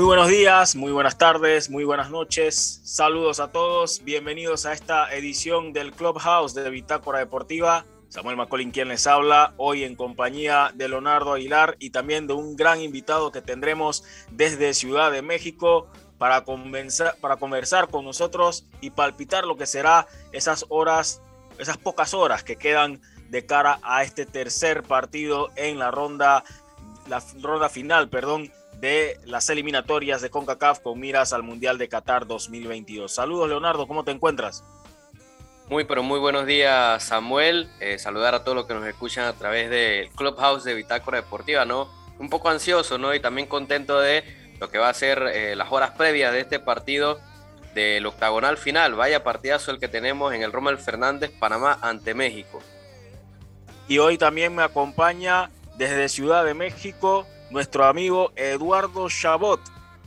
Muy buenos días, muy buenas tardes, muy buenas noches. Saludos a todos. Bienvenidos a esta edición del Clubhouse de Bitácora Deportiva. Samuel Macolín quien les habla hoy en compañía de Leonardo Aguilar y también de un gran invitado que tendremos desde Ciudad de México para conversar, para conversar con nosotros y palpitar lo que será esas horas, esas pocas horas que quedan de cara a este tercer partido en la ronda, la ronda final, perdón, de las eliminatorias de CONCACAF con miras al Mundial de Qatar 2022. Saludos Leonardo, ¿cómo te encuentras? Muy, pero muy buenos días Samuel. Eh, saludar a todos los que nos escuchan a través del Clubhouse de Bitácora Deportiva, ¿no? Un poco ansioso, ¿no? Y también contento de lo que va a ser eh, las horas previas de este partido del octagonal final. Vaya partidazo el que tenemos en el Rommel Fernández, Panamá ante México. Y hoy también me acompaña desde Ciudad de México nuestro amigo Eduardo Chabot.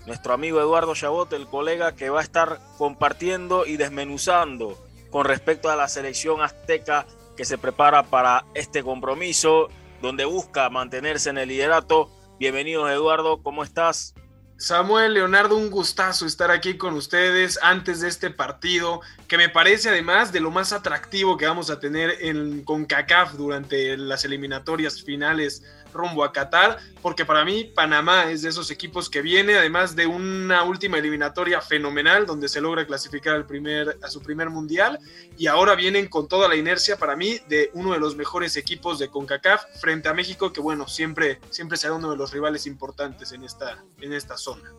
Nuestro amigo Eduardo Chabot, el colega que va a estar compartiendo y desmenuzando con respecto a la selección azteca que se prepara para este compromiso, donde busca mantenerse en el liderato. Bienvenidos Eduardo, ¿cómo estás? Samuel, Leonardo, un gustazo estar aquí con ustedes antes de este partido, que me parece además de lo más atractivo que vamos a tener en, con CACAF durante las eliminatorias finales rumbo a Qatar, porque para mí Panamá es de esos equipos que viene, además de una última eliminatoria fenomenal donde se logra clasificar al primer, a su primer mundial, y ahora vienen con toda la inercia para mí de uno de los mejores equipos de CONCACAF frente a México, que bueno, siempre, siempre será uno de los rivales importantes en esta, en esta zona.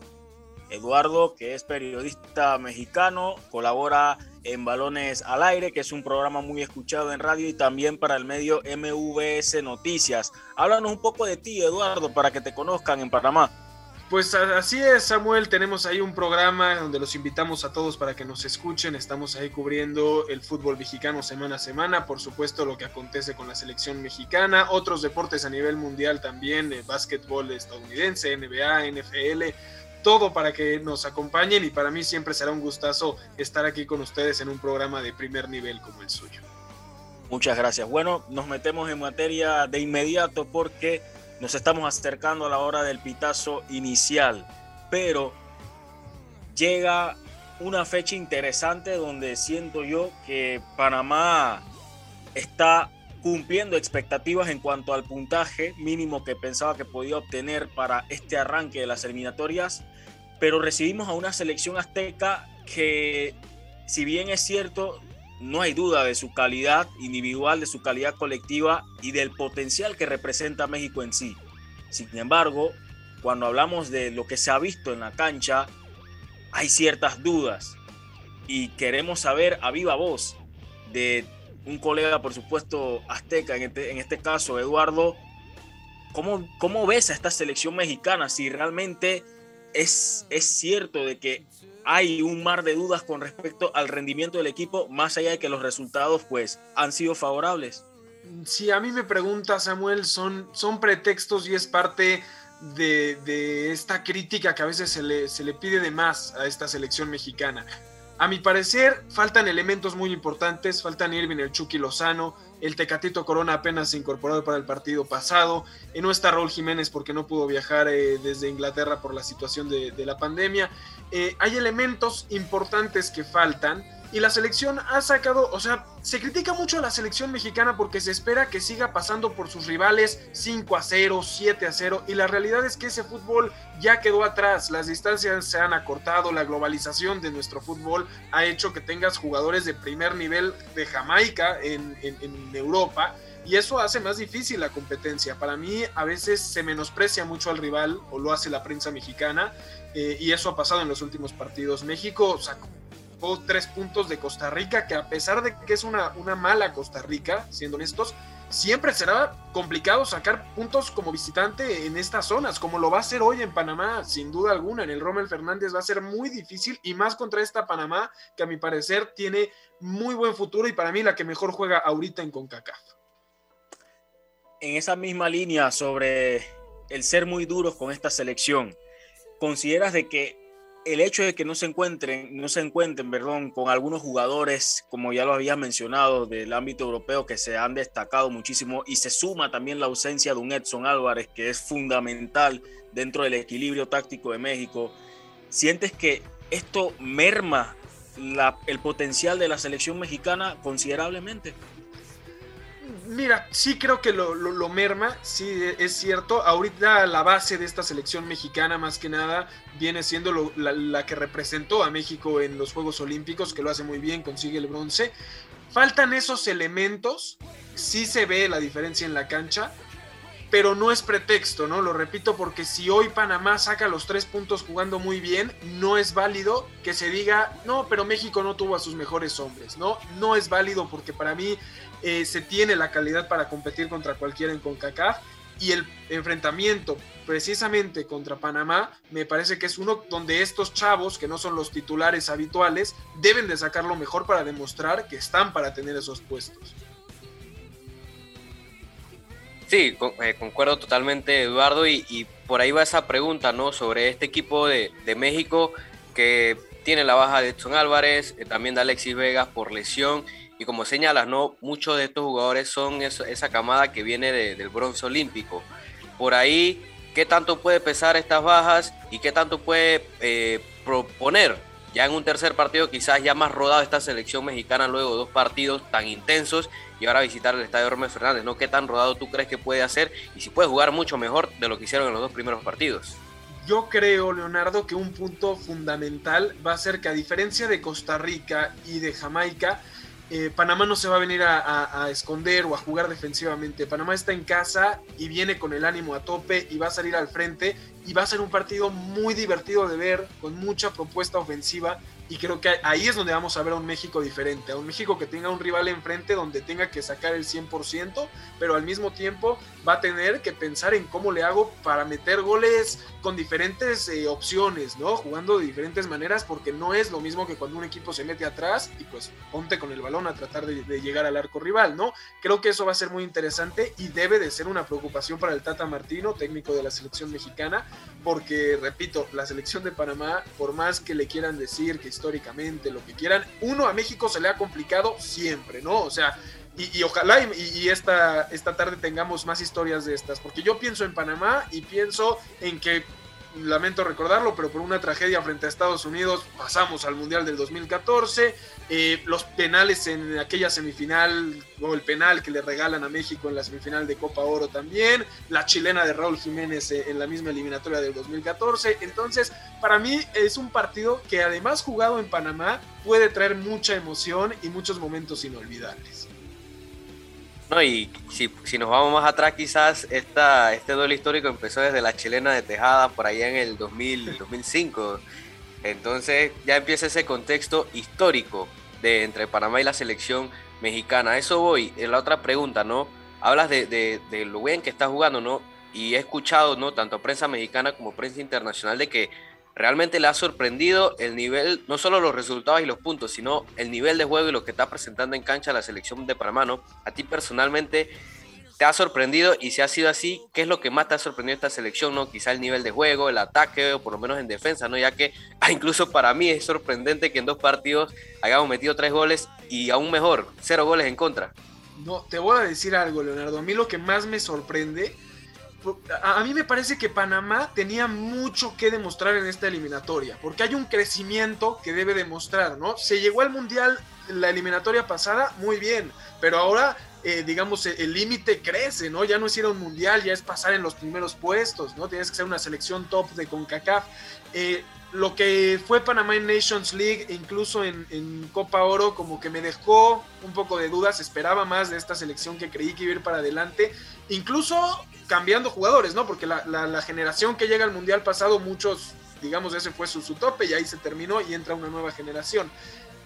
Eduardo, que es periodista mexicano, colabora en Balones al Aire, que es un programa muy escuchado en radio y también para el medio MVS Noticias. Háblanos un poco de ti, Eduardo, para que te conozcan en Panamá. Pues así es, Samuel. Tenemos ahí un programa donde los invitamos a todos para que nos escuchen. Estamos ahí cubriendo el fútbol mexicano semana a semana. Por supuesto, lo que acontece con la selección mexicana. Otros deportes a nivel mundial también: eh, básquetbol estadounidense, NBA, NFL todo para que nos acompañen y para mí siempre será un gustazo estar aquí con ustedes en un programa de primer nivel como el suyo. Muchas gracias. Bueno, nos metemos en materia de inmediato porque nos estamos acercando a la hora del pitazo inicial, pero llega una fecha interesante donde siento yo que Panamá está cumpliendo expectativas en cuanto al puntaje mínimo que pensaba que podía obtener para este arranque de las eliminatorias pero recibimos a una selección azteca que, si bien es cierto, no hay duda de su calidad individual, de su calidad colectiva y del potencial que representa México en sí. Sin embargo, cuando hablamos de lo que se ha visto en la cancha, hay ciertas dudas y queremos saber a viva voz de un colega, por supuesto, azteca, en este, en este caso, Eduardo, ¿cómo, ¿cómo ves a esta selección mexicana? Si realmente es, cierto de que hay un mar de dudas con respecto al rendimiento del equipo, más allá de que los resultados pues han sido favorables. Si a mí me pregunta Samuel, son, son pretextos y es parte de, esta crítica que a veces se le, se le pide de más a esta selección mexicana. A mi parecer, faltan elementos muy importantes, faltan Irving el Chucky Lozano, el Tecatito Corona apenas incorporado para el partido pasado. Y no está Raúl Jiménez porque no pudo viajar eh, desde Inglaterra por la situación de, la pandemia. Eh, hay elementos importantes que faltan y la selección ha sacado, o sea, se critica mucho a la selección mexicana porque se espera que siga pasando por sus rivales 5 a 0, 7 a 0 y la realidad es que ese fútbol ya quedó atrás, las distancias se han acortado, la globalización de nuestro fútbol ha hecho que tengas jugadores de primer nivel de Jamaica en, Europa y eso hace más difícil la competencia. Para mí a veces se menosprecia mucho al rival o lo hace la prensa mexicana eh, y eso ha pasado en los últimos partidos. México sacó tres puntos de Costa Rica, que a pesar de que es una, una mala Costa Rica, siendo honestos, siempre será complicado sacar puntos como visitante en estas zonas, como lo va a hacer hoy en Panamá, sin duda alguna. En el Rommel Fernández va a ser muy difícil y más contra esta Panamá, que a mi parecer tiene muy buen futuro y para mí la que mejor juega ahorita en CONCACAF. En esa misma línea sobre el ser muy duros con esta selección, ¿consideras de que el hecho de que no se encuentren, no se encuentren, perdón, con algunos jugadores, como ya lo había mencionado, del ámbito europeo que se han destacado muchísimo y se suma también la ausencia de un Edson Álvarez que es fundamental dentro del equilibrio táctico de México. ¿Sientes que esto merma el potencial de la selección mexicana considerablemente? Mira, sí creo que lo, merma, sí es cierto. Ahorita la base de esta selección mexicana, más que nada, viene siendo la, que representó a México en los Juegos Olímpicos, que lo hace muy bien, consigue el bronce. Faltan esos elementos, sí se ve la diferencia en la cancha, pero no es pretexto, ¿no? Lo repito porque si hoy Panamá saca los tres puntos jugando muy bien, no es válido que se diga, no, pero México no tuvo a sus mejores hombres, ¿no? No es válido porque para mí eh, se tiene la calidad para competir contra cualquiera en CONCACAF y el enfrentamiento precisamente contra Panamá me parece que es uno donde estos chavos, que no son los titulares habituales, deben de sacar lo mejor para demostrar que están para tener esos puestos. Sí, eh, concuerdo totalmente, Eduardo, y, por ahí va esa pregunta, ¿no? Sobre este equipo de, México que tiene la baja de Edson Álvarez, eh, también de Alexis Vegas por lesión y como señalas, ¿no? muchos de estos jugadores son esa camada que viene del bronce olímpico. Por ahí, ¿qué tanto puede pesar estas bajas y qué tanto puede eh, proponer ya en un tercer partido quizás ya más rodado esta selección mexicana luego de dos partidos tan intensos y ahora visitar el estadio Hermes Fernández, ¿no? ¿Qué tan rodado tú crees que puede hacer y si puede jugar mucho mejor de lo que hicieron en los dos primeros partidos? Yo creo, Leonardo, que un punto fundamental va a ser que a diferencia de Costa Rica y de Jamaica, eh, Panamá no se va a venir a, esconder o a jugar defensivamente. Panamá está en casa y viene con el ánimo a tope y va a salir al frente y va a ser un partido muy divertido de ver, con mucha propuesta ofensiva y creo que ahí es donde vamos a ver a un México diferente, a un México que tenga un rival enfrente donde tenga que sacar el 100%, pero al mismo tiempo va a tener que pensar en cómo le hago para meter goles con diferentes eh, opciones, ¿no? Jugando de diferentes maneras, porque no es lo mismo que cuando un equipo se mete atrás y pues ponte con el balón a tratar de, de llegar al arco rival, ¿no? Creo que eso va a ser muy interesante y debe de ser una preocupación para el Tata Martino, técnico de la selección mexicana, porque, repito, la selección de Panamá, por más que le quieran decir que históricamente, lo que quieran, uno a México se le ha complicado siempre, ¿no? O sea, y, ojalá y, esta, esta tarde tengamos más historias de estas, porque yo pienso en Panamá y pienso en que lamento recordarlo, pero por una tragedia frente a Estados Unidos pasamos al Mundial del 2014. Eh, los penales en aquella semifinal, o el penal que le regalan a México en la semifinal de Copa Oro también. La chilena de Raúl Jiménez eh, en la misma eliminatoria del 2014. Entonces, para mí es un partido que además jugado en Panamá puede traer mucha emoción y muchos momentos inolvidables. No, y si, si, nos vamos más atrás, quizás esta, este duelo histórico empezó desde la chilena de Tejada por allá en el 2000, 2005. Entonces ya empieza ese contexto histórico de entre Panamá y la selección mexicana. Eso voy. En la otra pregunta, ¿no? Hablas de, de, de lo bien que está jugando, ¿no? Y he escuchado, ¿no? Tanto prensa mexicana como prensa internacional de que realmente le ha sorprendido el nivel, no solo los resultados y los puntos, sino el nivel de juego y lo que está presentando en cancha la selección de Panamá, ¿no? A ti personalmente te ha sorprendido y si ha sido así, ¿qué es lo que más te ha sorprendido esta selección, no? Quizá el nivel de juego, el ataque o por lo menos en defensa, ¿no? Ya que ah, incluso para mí es sorprendente que en dos partidos hayamos metido tres goles y aún mejor, cero goles en contra. No, te voy a decir algo, Leonardo. A mí lo que más me sorprende a mí me parece que Panamá tenía mucho que demostrar en esta eliminatoria, porque hay un crecimiento que debe demostrar, ¿no? Se llegó al Mundial la eliminatoria pasada, muy bien, pero ahora, eh, digamos, el límite crece, ¿no? Ya no es ir a un Mundial, ya es pasar en los primeros puestos, ¿no? Tienes que ser una selección top de CONCACAF. Eh, lo que fue Panamá en Nations League, incluso en, Copa Oro, como que me dejó un poco de dudas, esperaba más de esta selección que creí que iba a ir para adelante, incluso cambiando jugadores, ¿no? Porque la, generación que llega al Mundial pasado, muchos, digamos, ese fue su, tope y ahí se terminó y entra una nueva generación.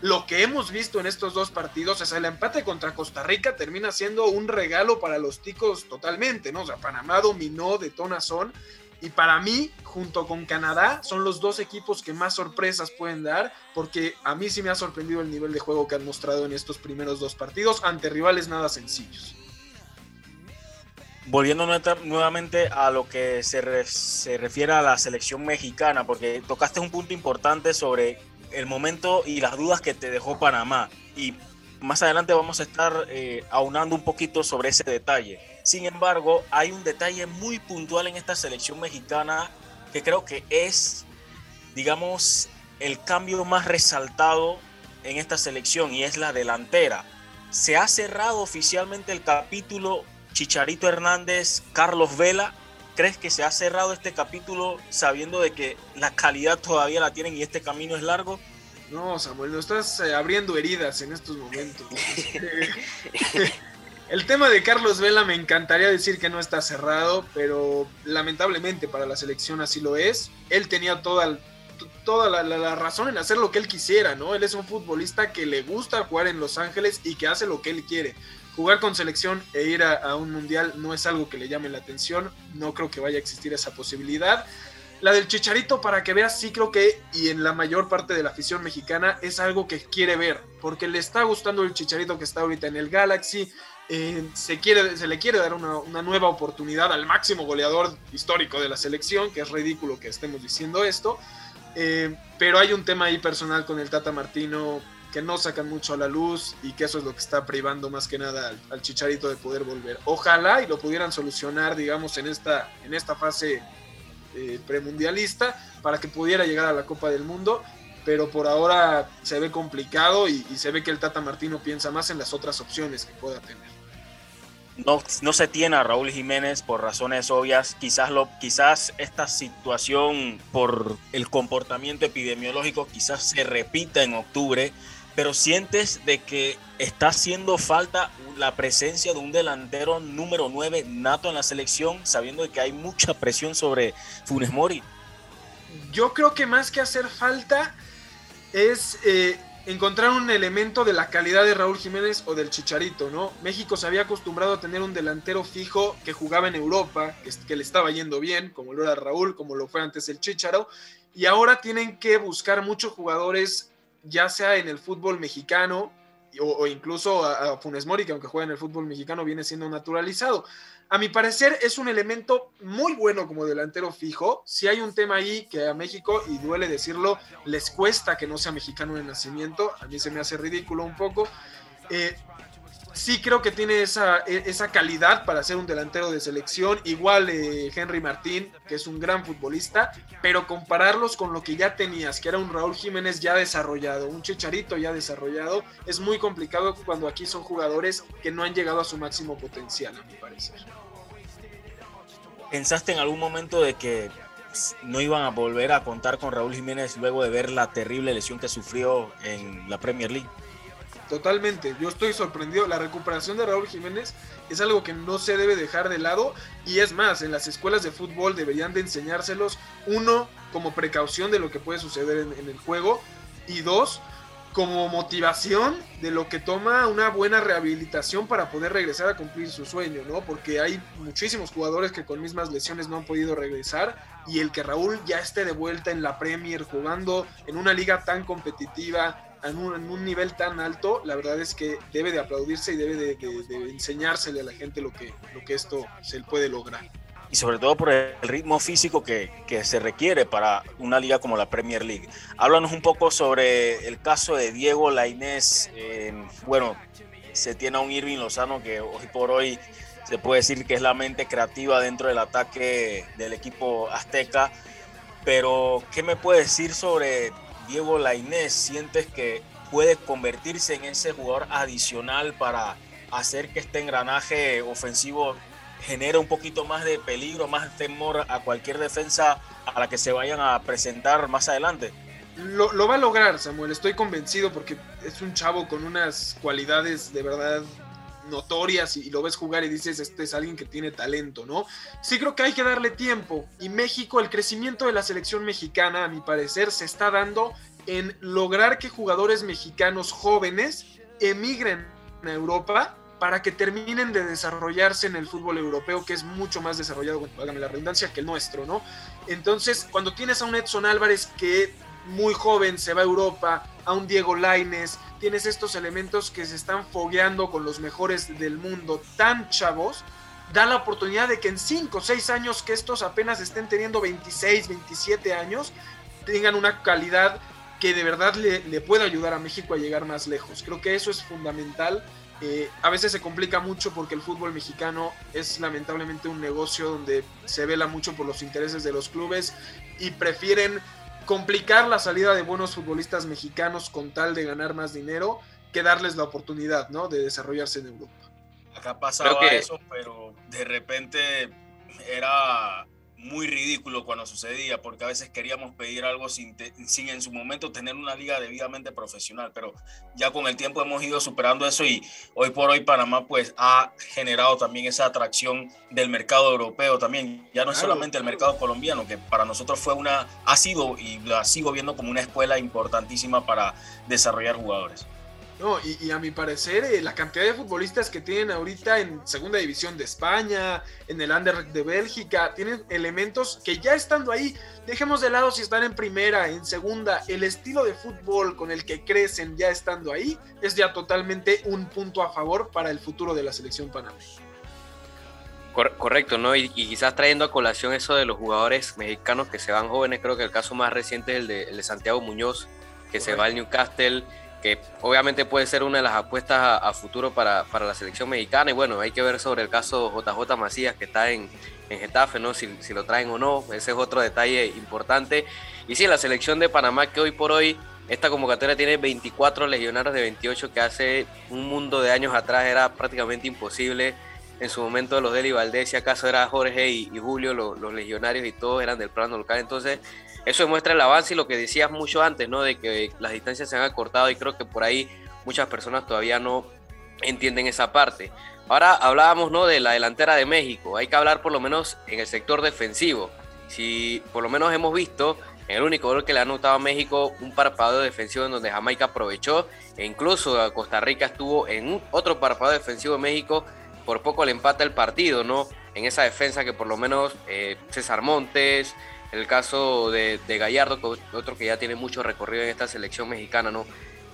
Lo que hemos visto en estos dos partidos, es el empate contra Costa Rica termina siendo un regalo para los ticos totalmente, ¿no? O sea, Panamá dominó de tonazón y para mí, junto con Canadá, son los dos equipos que más sorpresas pueden dar, porque a mí sí me ha sorprendido el nivel de juego que han mostrado en estos primeros dos partidos ante rivales nada sencillos. volviendo nuevamente a lo que se, refiere a la selección mexicana, porque tocaste un punto importante sobre el momento y las dudas que te dejó Panamá. Y más adelante vamos a estar eh, aunando un poquito sobre ese detalle. Sin embargo, hay un detalle muy puntual en esta selección mexicana que creo que es, digamos, el cambio más resaltado en esta selección y es la delantera. Se ha cerrado oficialmente el capítulo Chicharito Hernández, Carlos Vela. ¿Crees que se ha cerrado este capítulo sabiendo de que la calidad todavía la tienen y este camino es largo? No, Samuel, no estás eh, abriendo heridas en estos momentos. El tema de Carlos Vela me encantaría decir que no está cerrado, pero lamentablemente para la selección así lo es. Él tenía toda, toda la, razón en hacer lo que él quisiera, ¿no? Él es un futbolista que le gusta jugar en Los Ángeles y que hace lo que él quiere. Jugar con selección e ir a, a un mundial no es algo que le llame la atención, no creo que vaya a existir esa posibilidad. La del Chicharito, para que veas, sí creo que, y en la mayor parte de la afición mexicana, es algo que quiere ver, porque le está gustando el Chicharito que está ahorita en el Galaxy, eh, se, le quiere dar una, nueva oportunidad al máximo goleador histórico de la selección, que es ridículo que estemos diciendo esto, eh, pero hay un tema ahí personal con el Tata Martino que no sacan mucho a la luz y que eso es lo que está privando más que nada al, Chicharito de poder volver. Ojalá y lo pudieran solucionar, digamos, en esta, en esta fase eh, premundialista para que pudiera llegar a la Copa del Mundo, pero por ahora se ve complicado y, se ve que el Tata Martino piensa más en las otras opciones que pueda tener. No, no, se tiene a Raúl Jiménez por razones obvias. Quizás, lo, quizás esta situación por el comportamiento epidemiológico quizás se repita en octubre pero sientes de que está haciendo falta la presencia de un delantero número 9 nato en la selección, sabiendo de que hay mucha presión sobre Funes Mori. Yo creo que más que hacer falta es eh, encontrar un elemento de la calidad de Raúl Jiménez o del Chicharito, ¿no? México se había acostumbrado a tener un delantero fijo que jugaba en Europa, que, le estaba yendo bien, como lo era Raúl, como lo fue antes el Chicharo, y ahora tienen que buscar muchos jugadores ya sea en el fútbol mexicano o, incluso a, Funes Mori, que aunque juega en el fútbol mexicano viene siendo naturalizado. A mi parecer es un elemento muy bueno como delantero fijo. Si hay un tema ahí que a México, y duele decirlo, les cuesta que no sea mexicano de nacimiento, a mí se me hace ridículo un poco. Eh, sí creo que tiene esa, e, esa, calidad para ser un delantero de selección. Igual eh, Henry Martín, que es un gran futbolista, pero compararlos con lo que ya tenías, que era un Raúl Jiménez ya desarrollado, un Chicharito ya desarrollado, es muy complicado cuando aquí son jugadores que no han llegado a su máximo potencial, a mi parecer. ¿Pensaste en algún momento de que no iban a volver a contar con Raúl Jiménez luego de ver la terrible lesión que sufrió en la Premier League? Totalmente, yo estoy sorprendido. La recuperación de Raúl Jiménez es algo que no se debe dejar de lado y es más, en las escuelas de fútbol deberían de enseñárselos, uno, como precaución de lo que puede suceder en, el juego y dos, como motivación de lo que toma una buena rehabilitación para poder regresar a cumplir su sueño, ¿no? Porque hay muchísimos jugadores que con mismas lesiones no han podido regresar y el que Raúl ya esté de vuelta en la Premier jugando en una liga tan competitiva, en un, nivel tan alto, la verdad es que debe de aplaudirse y debe de, enseñársele a la gente lo que, esto se puede lograr. Y sobre todo por el ritmo físico que, se requiere para una liga como la Premier League. Háblanos un poco sobre el caso de Diego Lainez. bueno, se tiene a un Irving Lozano que hoy por hoy se puede decir que es la mente creativa dentro del ataque del equipo azteca. Pero, ¿qué me puede decir sobre Diego Lainez sientes que puede convertirse en ese jugador adicional para hacer que este engranaje ofensivo genere un poquito más de peligro, más temor a cualquier defensa a la que se vayan a presentar más adelante? Lo va a lograr, Samuel, estoy convencido porque es un chavo con unas cualidades de verdad notorias y, lo ves jugar y dices, este es alguien que tiene talento, ¿no? Sí creo que hay que darle tiempo. Y México, el crecimiento de la selección mexicana, a mi parecer, se está dando en lograr que jugadores mexicanos jóvenes emigren a Europa para que terminen de desarrollarse en el fútbol europeo, que es mucho más desarrollado, hágame la redundancia, que el nuestro, ¿no? Entonces, cuando tienes a un Edson Álvarez que muy joven se va a Europa, a un Diego Laines, tienes estos elementos que se están fogueando con los mejores del mundo, tan chavos, da la oportunidad de que en 5 o 6 años que estos apenas estén teniendo 26, 27 años, tengan una calidad que de verdad le, le pueda ayudar a México a llegar más lejos. Creo que eso es fundamental. Eh, a veces se complica mucho porque el fútbol mexicano es lamentablemente un negocio donde se vela mucho por los intereses de los clubes y prefieren complicar la salida de buenos futbolistas mexicanos con tal de ganar más dinero que darles la oportunidad ¿no? de desarrollarse en Europa. Acá pasaba eso, pero de repente era muy ridículo cuando sucedía, porque a veces queríamos pedir algo sin, sin, en su momento tener una liga debidamente profesional, pero ya con el tiempo hemos ido superando eso y hoy por hoy Panamá pues ha generado también esa atracción del mercado europeo también, ya no es solamente el mercado colombiano, que para nosotros fue una, ha sido y la sigo viendo como una escuela importantísima para desarrollar jugadores. No, y, a mi parecer, eh, la cantidad de futbolistas que tienen ahorita en Segunda División de España, en el Under de Bélgica, tienen elementos que ya estando ahí, dejemos de lado si están en primera, en segunda, el estilo de fútbol con el que crecen ya estando ahí, es ya totalmente un punto a favor para el futuro de la selección panameña. Correcto, ¿no? Y, quizás trayendo a colación eso de los jugadores mexicanos que se van jóvenes, creo que el caso más reciente es el de, Santiago Muñoz, que se va al Newcastle que obviamente puede ser una de las apuestas a, futuro para, la selección mexicana. Y bueno, hay que ver sobre el caso JJ Macías, que está en, en Getafe, ¿no? Si, lo traen o no, ese es otro detalle importante. Y sí, la selección de Panamá, que hoy por hoy, esta convocatoria tiene 24 legionarios de 28, que hace un mundo de años atrás era prácticamente imposible. En su momento los Deli Valdés, si acaso era Jorge y, Julio, los legionarios y todos eran del plano local. Entonces, eso demuestra el avance y lo que decías mucho antes, ¿no? De que las distancias se han acortado y creo que por ahí muchas personas todavía no entienden esa parte. Ahora hablábamos, ¿no? De la delantera de México. Hay que hablar por lo menos en el sector defensivo. Si por lo menos hemos visto en el único gol que le ha anotado a México un parpadeo defensivo en donde Jamaica aprovechó e incluso Costa Rica estuvo en otro parpadeo defensivo de México por poco le empata el partido, ¿no? En esa defensa que por lo menos eh, César Montes, el caso de, Gallardo, otro que ya tiene mucho recorrido en esta selección mexicana, ¿no?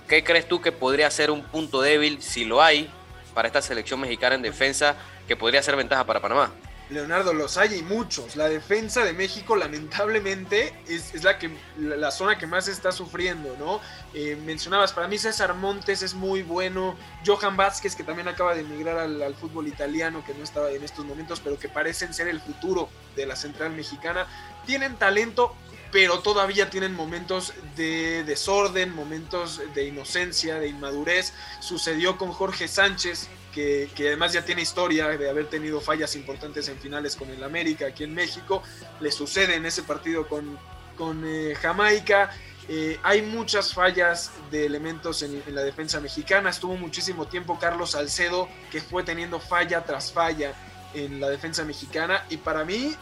¿Qué crees tú que podría ser un punto débil, si lo hay, para esta selección mexicana en defensa, que podría ser ventaja para Panamá? Leonardo, los hay y muchos. La defensa de México, lamentablemente, es, la, que, la, zona que más está sufriendo, ¿no? Eh, mencionabas, para mí César Montes es muy bueno. Johan Vázquez, que también acaba de emigrar al, al, fútbol italiano, que no estaba en estos momentos, pero que parecen ser el futuro de la central mexicana. Tienen talento, pero todavía tienen momentos de desorden, momentos de inocencia, de inmadurez. Sucedió con Jorge Sánchez, que, además ya tiene historia de haber tenido fallas importantes en finales con el América aquí en México. Le sucede en ese partido con, con eh, Jamaica. Eh, hay muchas fallas de elementos en, la defensa mexicana. Estuvo muchísimo tiempo Carlos Salcedo, que fue teniendo falla tras falla en la defensa mexicana. Y para mí,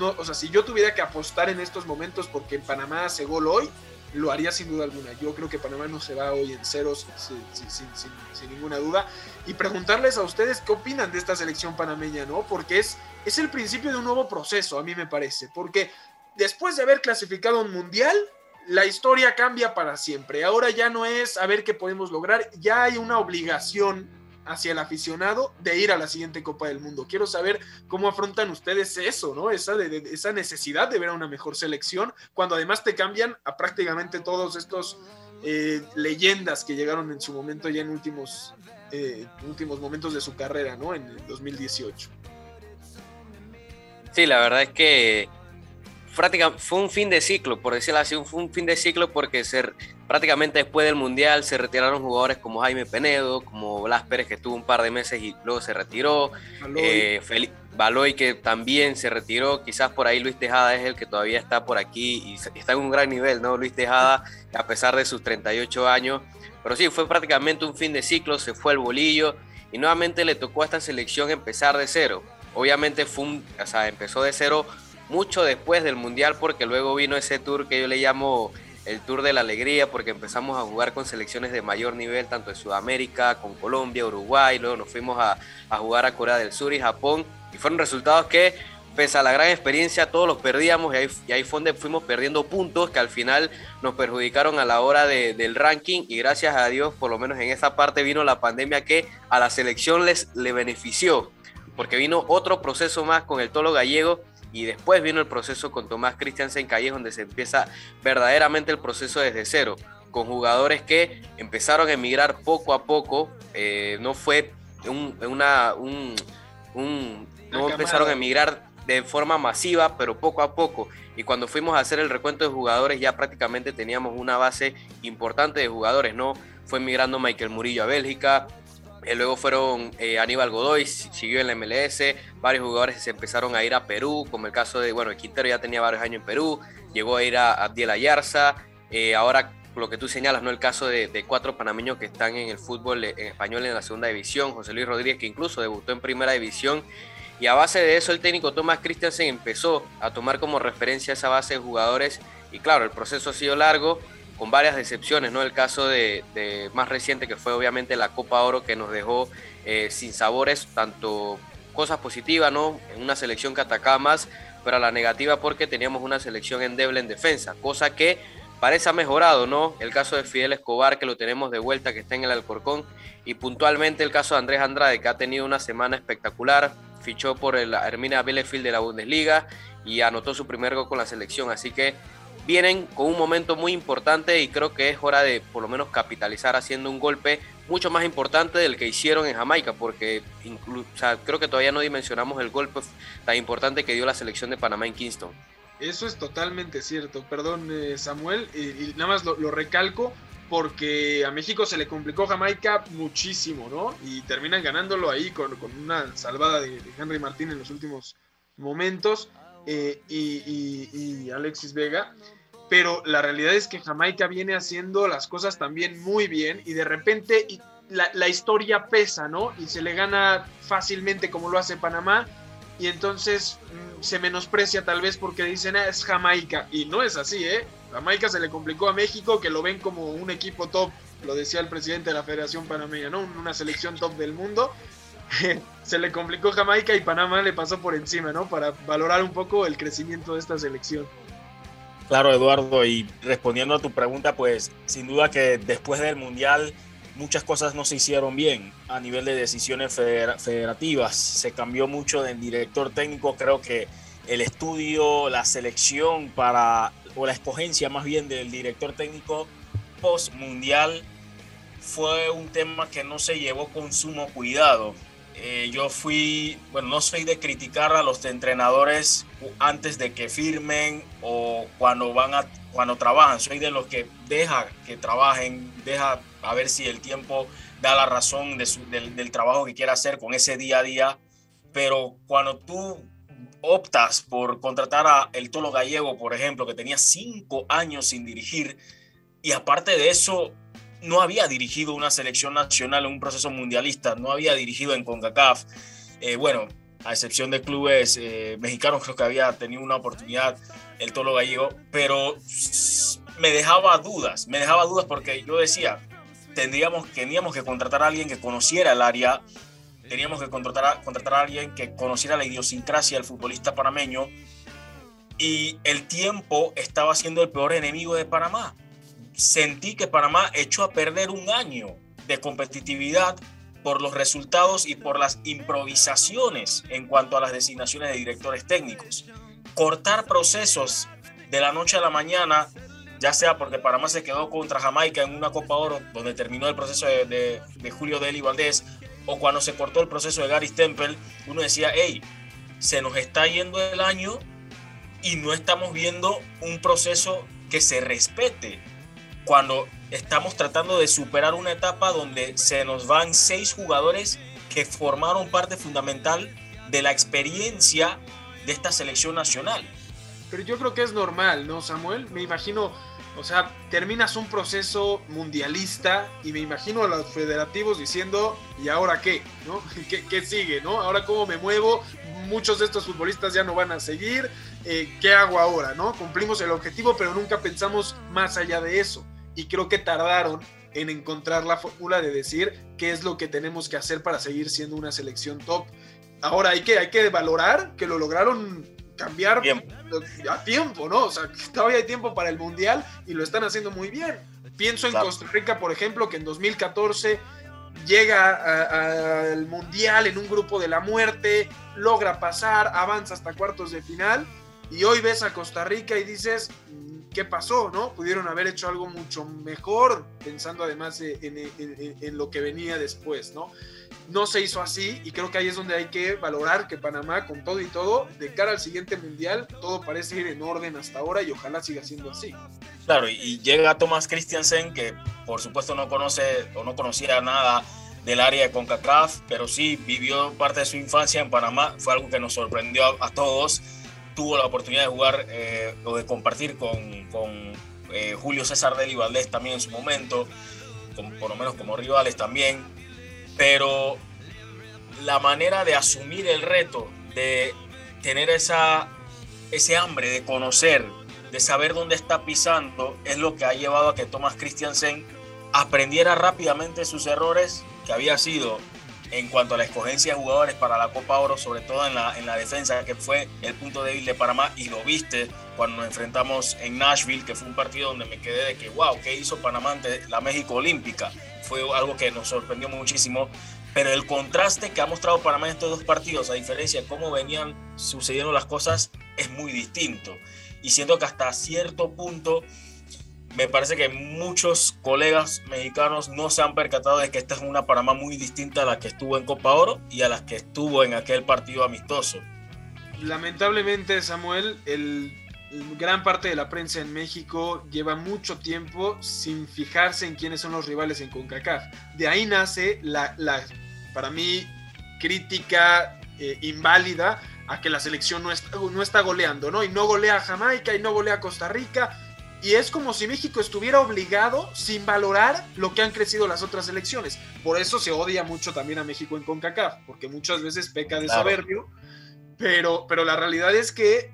no, o sea, si yo tuviera que apostar en estos momentos porque en Panamá hace gol hoy, lo haría sin duda alguna. Yo creo que Panamá no se va hoy en ceros sin, ninguna duda. Y preguntarles a ustedes qué opinan de esta selección panameña, ¿no? Porque es, es el principio de un nuevo proceso, a mí me parece. Porque después de haber clasificado un mundial, la historia cambia para siempre. Ahora ya no es a ver qué podemos lograr, ya hay una obligación hacia el aficionado de ir a la siguiente Copa del Mundo. Quiero saber cómo afrontan ustedes eso, ¿no? Esa, esa necesidad de ver a una mejor selección, cuando además te cambian a prácticamente todos estos eh, leyendas que llegaron en su momento ya en últimos, eh, últimos momentos de su carrera, ¿no? En el 2018. Sí, la verdad es que fue un fin de ciclo, por decirlo así, fue un fin de ciclo porque ser, prácticamente después del Mundial se retiraron jugadores como Jaime Penedo, como Blas Pérez que estuvo un par de meses y luego se retiró, Baloy, eh, que también se retiró, quizás por ahí Luis Tejada es el que todavía está por aquí y está en un gran nivel, ¿no? Luis Tejada, a pesar de sus 38 años, pero sí, fue prácticamente un fin de ciclo, se fue el bolillo y nuevamente le tocó a esta selección empezar de cero. Obviamente fue un, o sea, empezó de cero mucho después del Mundial, porque luego vino ese tour que yo le llamo el Tour de la Alegría, porque empezamos a jugar con selecciones de mayor nivel, tanto en Sudamérica, con Colombia, Uruguay, luego nos fuimos a, jugar a Corea del Sur y Japón, y fueron resultados que, pese a la gran experiencia, todos los perdíamos, y ahí, y ahí fuimos perdiendo puntos que al final nos perjudicaron a la hora del ranking, y gracias a Dios, por lo menos en esa parte vino la pandemia que a la selección les le benefició porque vino otro proceso más con el Tolo Gallego y después vino el proceso con Tomás Christiansen Calles, donde se empieza verdaderamente el proceso desde cero, con jugadores que empezaron a emigrar poco a poco, eh, no fue un, una, un, no empezaron a emigrar de forma masiva, pero poco a poco. Y cuando fuimos a hacer el recuento de jugadores, ya prácticamente teníamos una base importante de jugadores, ¿no? Fue emigrando Michael Murillo a Bélgica, eh, luego fueron eh, Aníbal Godoy, siguió en la MLS, varios jugadores se empezaron a ir a Perú, como el caso de, bueno, Quintero ya tenía varios años en Perú, llegó a ir a Abdiel Ayarza, eh, ahora lo que tú señalas, ¿no? El caso de, cuatro panameños que están en el fútbol en español en la segunda división, José Luis Rodríguez que incluso debutó en primera división. Y a base de eso el técnico Thomas Christensen empezó a tomar como referencia esa base de jugadores. Y claro, el proceso ha sido largo, con varias decepciones, ¿no? El caso de, más reciente que fue obviamente la Copa Oro que nos dejó eh, sin sabores, tanto cosas positivas, ¿no? En una selección que atacaba más, pero a la negativa porque teníamos una selección endeble en defensa, cosa que parece ha mejorado, ¿no? El caso de Fidel Escobar, que lo tenemos de vuelta, que está en el Alcorcón, y puntualmente el caso de Andrés Andrade, que ha tenido una semana espectacular, fichó por el Hermina Bielefeld de la Bundesliga y anotó su primer gol con la selección, así que vienen con un momento muy importante y creo que es hora de por lo menos capitalizar haciendo un golpe mucho más importante del que hicieron en Jamaica, porque creo que todavía no dimensionamos el golpe tan importante que dio la selección de Panamá en Kingston. Eso es totalmente cierto, perdón eh, Samuel, y, nada más lo, recalco porque a México se le complicó Jamaica muchísimo, ¿no? Y terminan ganándolo ahí con, una salvada de, Henry Martín en los últimos momentos. Eh, y, Alexis Vega. Pero la realidad es que Jamaica viene haciendo las cosas también muy bien y de repente la, historia pesa, ¿no? Y se le gana fácilmente como lo hace Panamá y entonces mm, se menosprecia tal vez porque dicen ah, es Jamaica y no es así, ¿eh? Jamaica se le complicó a México que lo ven como un equipo top, lo decía el presidente de la Federación Panameña, ¿no? Una selección top del mundo se le complicó Jamaica y Panamá le pasó por encima, ¿no? Para valorar un poco el crecimiento de esta selección. Claro, Eduardo, y respondiendo a tu pregunta, pues sin duda que después del Mundial muchas cosas no se hicieron bien a nivel de decisiones federativas. Se cambió mucho del director técnico. Creo que el estudio, la selección para, o la escogencia más bien del director técnico post mundial fue un tema que no se llevó con sumo cuidado. Eh, yo fui, bueno, no soy de criticar a los entrenadores antes de que firmen o cuando van a, cuando trabajan. Soy de los que deja que trabajen, deja a ver si el tiempo da la razón del, del, trabajo que quiera hacer con ese día a día. Pero cuando tú optas por contratar a el Tolo Gallego, por ejemplo, que tenía cinco años sin dirigir, y aparte de eso, no había dirigido una selección nacional en un proceso mundialista, no había dirigido en CONCACAF. Eh, bueno, a excepción de clubes eh, mexicanos, creo que había tenido una oportunidad el Tolo Gallego, pero me dejaba dudas, me dejaba dudas porque yo decía, tendríamos, teníamos que contratar a alguien que conociera el área, teníamos que contratar contratar a alguien que conociera la idiosincrasia del futbolista panameño y el tiempo estaba siendo el peor enemigo de Panamá sentí que Panamá echó a perder un año de competitividad por los resultados y por las improvisaciones en cuanto a las designaciones de directores técnicos. Cortar procesos de la noche a la mañana, ya sea porque Panamá se quedó contra Jamaica en una Copa Oro donde terminó el proceso de, Julio Deli Valdés, o cuando se cortó el proceso de Gary Stempel, uno decía, hey, se nos está yendo el año y no estamos viendo un proceso que se respete cuando estamos tratando de superar una etapa donde se nos van seis jugadores que formaron parte fundamental de la experiencia de esta selección nacional. Pero yo creo que es normal, ¿no, Samuel? Me imagino, o sea, terminas un proceso mundialista y me imagino a los federativos diciendo, ¿y ahora qué? ¿No? ¿Qué, sigue? ¿No? Ahora cómo me muevo, muchos de estos futbolistas ya no van a seguir, eh, ¿qué hago ahora? ¿No? Cumplimos el objetivo, pero nunca pensamos más allá de eso y creo que tardaron en encontrar la fórmula de decir qué es lo que tenemos que hacer para seguir siendo una selección top. Ahora hay que, hay que valorar que lo lograron cambiar a tiempo, ¿no? O sea, todavía hay tiempo para el Mundial y lo están haciendo muy bien. Pienso en Costa Rica, por ejemplo, que en 2014 llega al Mundial en un grupo de la muerte, logra pasar, avanza hasta cuartos de final y hoy ves a Costa Rica y dices, ¿qué pasó? ¿No? Pudieron haber hecho algo mucho mejor, pensando además en, lo que venía después, ¿no? No se hizo así y creo que ahí es donde hay que valorar que Panamá, con todo y todo, de cara al siguiente mundial, todo parece ir en orden hasta ahora y ojalá siga siendo así. Claro, y llega Tomás Christiansen, que por supuesto no conoce o no conocía nada del área de CONCACAF, pero sí vivió parte de su infancia en Panamá, fue algo que nos sorprendió a todos tuvo la oportunidad de jugar eh, o de compartir con, con eh, Julio César Deli Valdés también en su momento, por lo menos como rivales también, pero la manera de asumir el reto, de tener esa, ese hambre de conocer, de saber dónde está pisando, es lo que ha llevado a que Thomas Christiansen aprendiera rápidamente sus errores, que había sido en cuanto a la escogencia de jugadores para la Copa Oro, sobre todo en la, en la defensa, que fue el punto débil de Panamá, y lo viste cuando nos enfrentamos en Nashville, que fue un partido donde me quedé de que, wow, ¿qué hizo Panamá ante la México Olímpica? Fue algo que nos sorprendió muchísimo. Pero el contraste que ha mostrado Panamá en estos dos partidos, a diferencia de cómo venían sucediendo las cosas, es muy distinto. Y siento que hasta cierto punto me parece que muchos colegas mexicanos no se han percatado de que esta es una Panamá muy distinta a la que estuvo en Copa Oro y a la que estuvo en aquel partido amistoso. Lamentablemente, Samuel, el, gran parte de la prensa en México lleva mucho tiempo sin fijarse en quiénes son los rivales en CONCACAF. De ahí nace la, para mí, crítica eh, inválida a que la selección no está, no está goleando, ¿no? Y no golea a Jamaica y no golea a Costa Rica y es como si México estuviera obligado sin valorar lo que han crecido las otras elecciones. Por eso se odia mucho también a México en CONCACAF, porque muchas veces peca de soberbio, pero, pero la realidad es que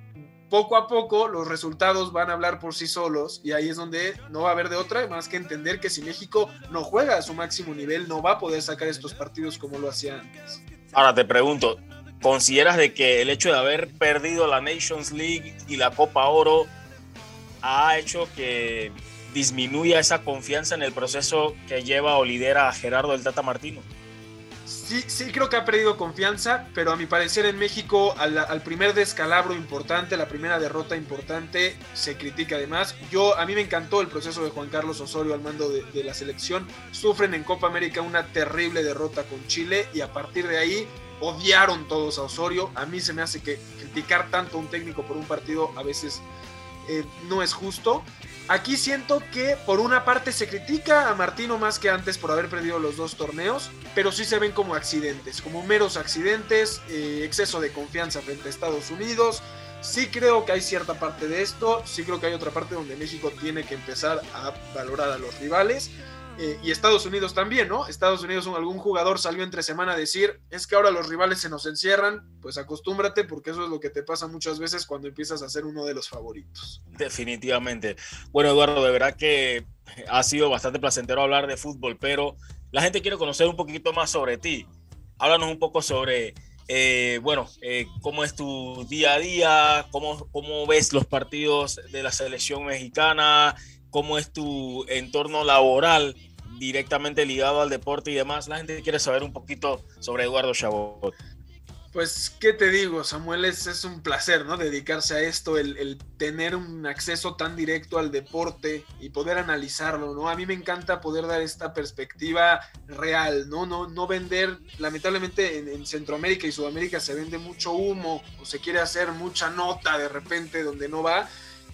poco a poco los resultados van a hablar por sí solos y ahí es donde no va a haber de otra más que entender que si México no juega a su máximo nivel no va a poder sacar estos partidos como lo hacía antes. Ahora te pregunto, ¿consideras de que el hecho de haber perdido la Nations League y la Copa Oro ha hecho que disminuya esa confianza en el proceso que lleva o lidera a Gerardo del Tata Martino? Sí, sí creo que ha perdido confianza, pero a mi parecer en México al, primer descalabro importante, la primera derrota importante, se critica además. Yo, a mí me encantó el proceso de Juan Carlos Osorio al mando de, de la selección. Sufren en Copa América una terrible derrota con Chile y a partir de ahí odiaron todos a Osorio. A mí se me hace que criticar tanto a un técnico por un partido a veces eh, no es justo. Aquí siento que por una parte se critica a Martino más que antes por haber perdido los dos torneos, pero sí se ven como accidentes, como meros accidentes, eh, exceso de confianza frente a Estados Unidos. Sí creo que hay cierta parte de esto, sí creo que hay otra parte donde México tiene que empezar a valorar a los rivales. Eh, y Estados Unidos también, ¿no? Estados Unidos, algún jugador salió entre semana a decir, es que ahora los rivales se nos encierran, pues acostúmbrate porque eso es lo que te pasa muchas veces cuando empiezas a ser uno de los favoritos. Definitivamente. Bueno, Eduardo, de verdad que ha sido bastante placentero hablar de fútbol, pero la gente quiere conocer un poquito más sobre ti. Háblanos un poco sobre, eh, bueno, eh, cómo es tu día a día, cómo, cómo ves los partidos de la selección mexicana, cómo es tu entorno laboral directamente ligado al deporte y demás, la gente quiere saber un poquito sobre Eduardo Chabot. Pues, ¿qué te digo, Samuel? Es, es un placer, ¿no? Dedicarse a esto, el, tener un acceso tan directo al deporte y poder analizarlo, ¿no? A mí me encanta poder dar esta perspectiva real, ¿no? No, no vender, lamentablemente en, Centroamérica y Sudamérica se vende mucho humo o se quiere hacer mucha nota de repente donde no va.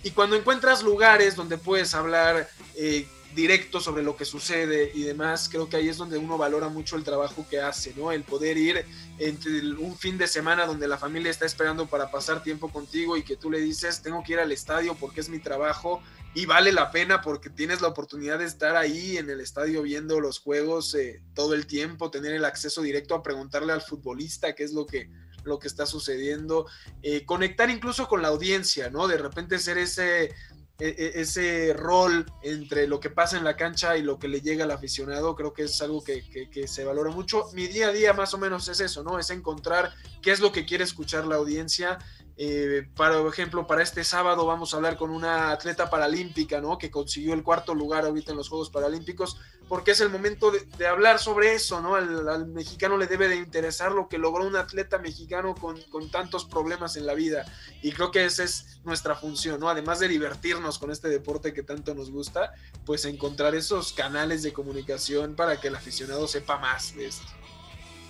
Y cuando encuentras lugares donde puedes hablar eh, directo sobre lo que sucede y demás, creo que ahí es donde uno valora mucho el trabajo que hace, ¿no? El poder ir entre un fin de semana donde la familia está esperando para pasar tiempo contigo y que tú le dices, tengo que ir al estadio porque es mi trabajo y vale la pena porque tienes la oportunidad de estar ahí en el estadio viendo los juegos eh, todo el tiempo, tener el acceso directo a preguntarle al futbolista qué es lo que lo que está sucediendo, eh, conectar incluso con la audiencia, ¿no? De repente ser ese ese rol entre lo que pasa en la cancha y lo que le llega al aficionado, creo que es algo que, se valora mucho. Mi día a día más o menos es eso, ¿no? Es encontrar qué es lo que quiere escuchar la audiencia Eh, para ejemplo, para este sábado vamos a hablar con una atleta paralímpica, ¿no? Que consiguió el cuarto lugar ahorita en los Juegos Paralímpicos, porque es el momento de, hablar sobre eso, ¿no? Al, mexicano le debe de interesar lo que logró un atleta mexicano con, tantos problemas en la vida. Y creo que esa es nuestra función, ¿no? Además de divertirnos con este deporte que tanto nos gusta, pues encontrar esos canales de comunicación para que el aficionado sepa más de esto.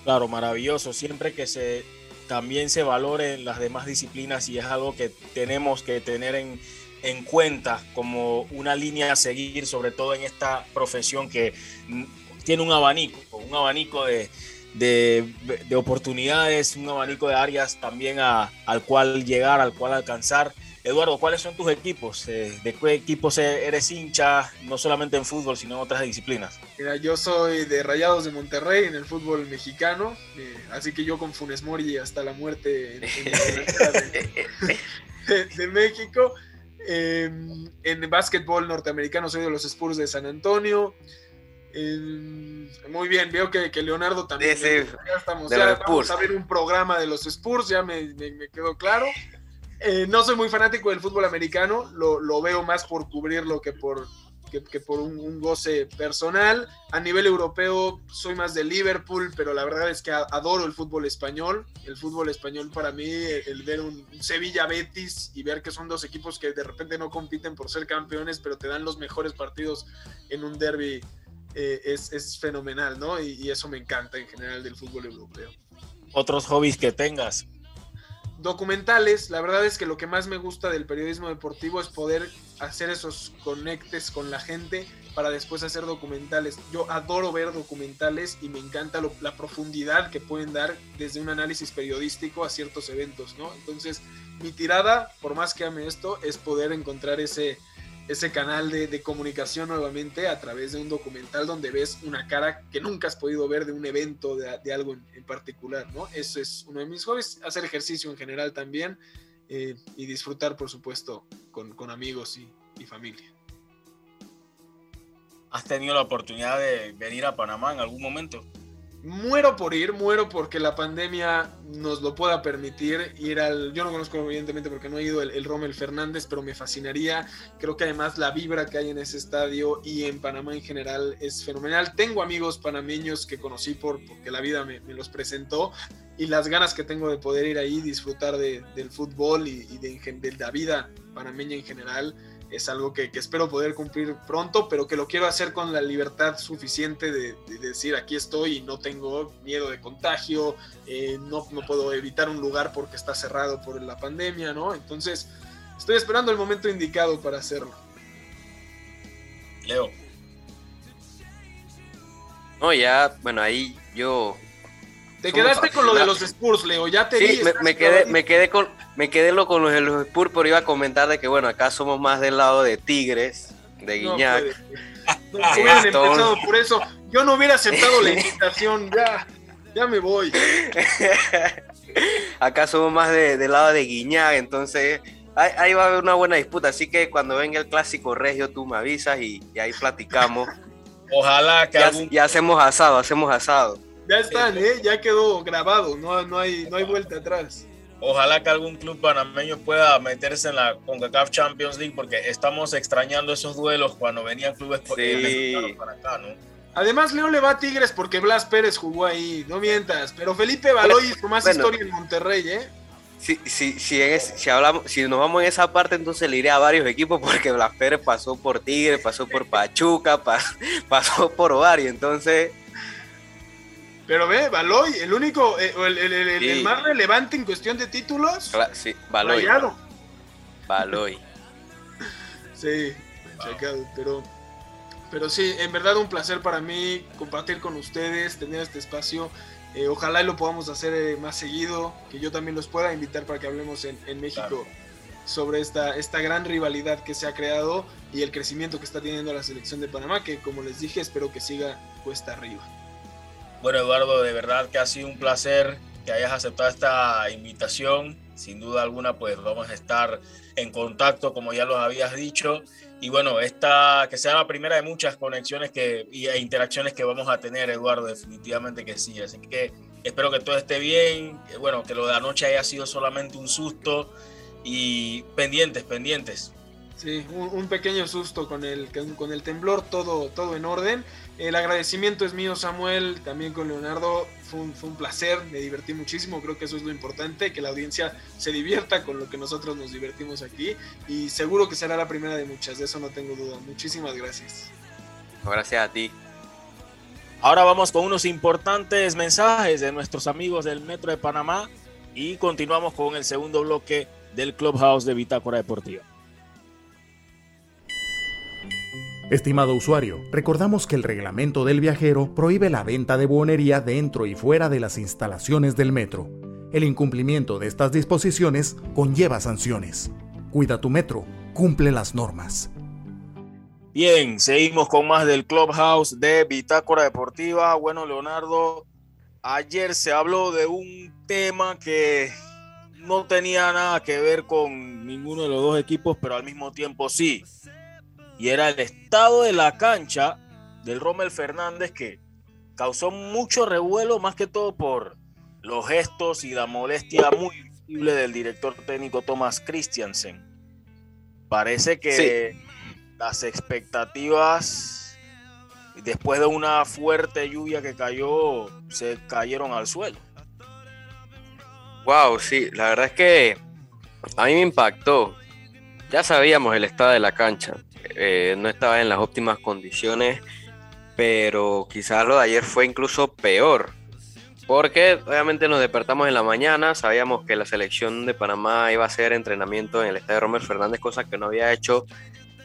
Claro, maravilloso. Siempre que se también se valore las demás disciplinas y es algo que tenemos que tener en, en cuenta como una línea a seguir, sobre todo en esta profesión que tiene un abanico, un abanico de, de, de oportunidades, un abanico de áreas también a, al cual llegar, al cual alcanzar. Eduardo, ¿cuáles son tus equipos? Eh, ¿De qué equipos eres hincha, no solamente en fútbol, sino en otras disciplinas? Mira, yo soy de Rayados de Monterrey en el fútbol mexicano, eh, así que yo con Funes Mori hasta la muerte en, de, México. Em, en básquetbol norteamericano soy de los Spurs de San Antonio. Em, muy bien, veo que, Leonardo también. ya estamos, ya vamos a ver un programa de los Spurs, ya me, me quedó claro. Eh, no soy muy fanático del fútbol americano, lo, veo más por cubrirlo que por, que, por un, goce personal. A nivel europeo soy más de Liverpool, pero la verdad es que adoro el fútbol español. El fútbol español para mí, el ver un Sevilla Betis y ver que son dos equipos que de repente no compiten por ser campeones, pero te dan los mejores partidos en un derby, eh, es, fenomenal, ¿no? y eso me encanta en general del fútbol europeo. Otros hobbies que tengas, documentales, la verdad es que lo que más me gusta del periodismo deportivo es poder hacer esos conectes con la gente para después hacer documentales. Yo adoro ver documentales y me encanta la profundidad que pueden dar desde un análisis periodístico a ciertos eventos, ¿no? Entonces, mi tirada, por más que ame esto, es poder encontrar ese, ese canal de, comunicación nuevamente a través de un documental donde ves una cara que nunca has podido ver de un evento, de, algo en, particular, ¿no? Eso es uno de mis hobbies, hacer ejercicio en general también eh, y disfrutar, por supuesto, con, amigos y, y, familia. ¿Has tenido la oportunidad de venir a Panamá en algún momento? Muero por ir, muero porque la pandemia nos lo pueda permitir ir al, yo no conozco evidentemente porque no he ido el, Rommel Fernández, pero me fascinaría, creo que además la vibra que hay en ese estadio y en Panamá en general es fenomenal. Tengo amigos panameños que conocí por, porque la vida me, los presentó y las ganas que tengo de poder ir ahí, disfrutar del fútbol y, de, de la vida panameña en general es algo que, espero poder cumplir pronto, pero que lo quiero hacer con la libertad suficiente de, decir aquí estoy y no tengo miedo de contagio, eh, no, no puedo evitar un lugar porque está cerrado por la pandemia, ¿no? Entonces, estoy esperando el momento indicado para hacerlo. Leo. No, ya, bueno, ahí yo te quedaste con lo de los Spurs, Leo, ya te sí, Me, quedé, me quedé con me quedé lo con los de los Spurs, pero iba a comentar de que bueno, acá somos más del lado de Tigres, de Guiñac. No, hubieran empezado por eso. Yo no hubiera aceptado la invitación, ya, ya me voy. acá somos más de, del lado de Guiñac, entonces ahí, va a haber una buena disputa, así que cuando venga el clásico regio tú me avisas y, ahí platicamos. Ojalá que ya, ya hacemos asado, hacemos asado. Ya están, ¿eh? Ya quedó grabado, no, no, hay, no hay vuelta atrás. Ojalá que algún club panameño pueda meterse en la CONCACAF Champions League porque estamos extrañando esos duelos cuando venían clubes sí. para acá, ¿no? Además, Leo le va a Tigres porque Blas Pérez jugó ahí, no mientas. Pero Felipe Baloy hizo más historia en Monterrey, ¿eh? Si, si, si, hablamos, si nos vamos en esa parte, entonces le iré a varios equipos porque Blas Pérez pasó por Tigres, pasó por Pachuca, pasó por varios. Entonces, pero ve, Baloy, el único, eh, el, más relevante en cuestión de títulos. sí, Baloy. Baloy. sí, checado, pero, pero sí, en verdad un placer para mí compartir con ustedes, tener este espacio. Eh, ojalá y lo podamos hacer eh, más seguido, que yo también los pueda invitar para que hablemos en, México sobre esta, esta gran rivalidad que se ha creado y el crecimiento que está teniendo la selección de Panamá, que como les dije, espero que siga cuesta arriba. Bueno, Eduardo, de verdad que ha sido un placer que hayas aceptado esta invitación. Sin duda alguna, pues vamos a estar en contacto, como ya los habías dicho. Y bueno, esta que sea la primera de muchas conexiones que, e interacciones que vamos a tener, Eduardo, definitivamente que sí. Así que Espero que todo esté bien. Bueno, que lo de anoche haya sido solamente un susto. Y pendientes, pendientes. Sí, un, pequeño susto con el, con el temblor, todo, todo en orden. El agradecimiento es mío, Samuel, también con Leonardo. Fue un, fue un, placer, me divertí muchísimo. Creo que eso es lo importante, que la audiencia se divierta con lo que nosotros nos divertimos aquí. Y seguro que será la primera de muchas, de eso no tengo duda. Muchísimas gracias. Gracias a ti. Ahora vamos con unos importantes mensajes de nuestros amigos del Metro de Panamá y continuamos con el segundo bloque del Clubhouse de Bitácora Deportiva. Estimado usuario, recordamos que el reglamento del viajero prohíbe la venta de buonería dentro y fuera de las instalaciones del metro. El incumplimiento de estas disposiciones conlleva sanciones. Cuida tu metro, cumple las normas. Bien, seguimos con más del Clubhouse de Bitácora Deportiva. Bueno, Leonardo, ayer se habló de un tema que no tenía nada que ver con ninguno de los dos equipos, pero al mismo tiempo sí y era el estado de la cancha del Rommel Fernández que causó mucho revuelo, más que todo por los gestos y la molestia muy visible del director técnico Thomas Christiansen. Parece que las expectativas después de una fuerte lluvia que cayó se cayeron al suelo. Wow, sí, la verdad es que a mí me impactó. Ya sabíamos el estado de la cancha. Eh, no estaba en las óptimas condiciones, pero quizás lo de ayer fue incluso peor. Porque obviamente nos despertamos en la mañana, sabíamos que la selección de Panamá iba a hacer entrenamiento en el estadio Romer Fernández, cosa que no había hecho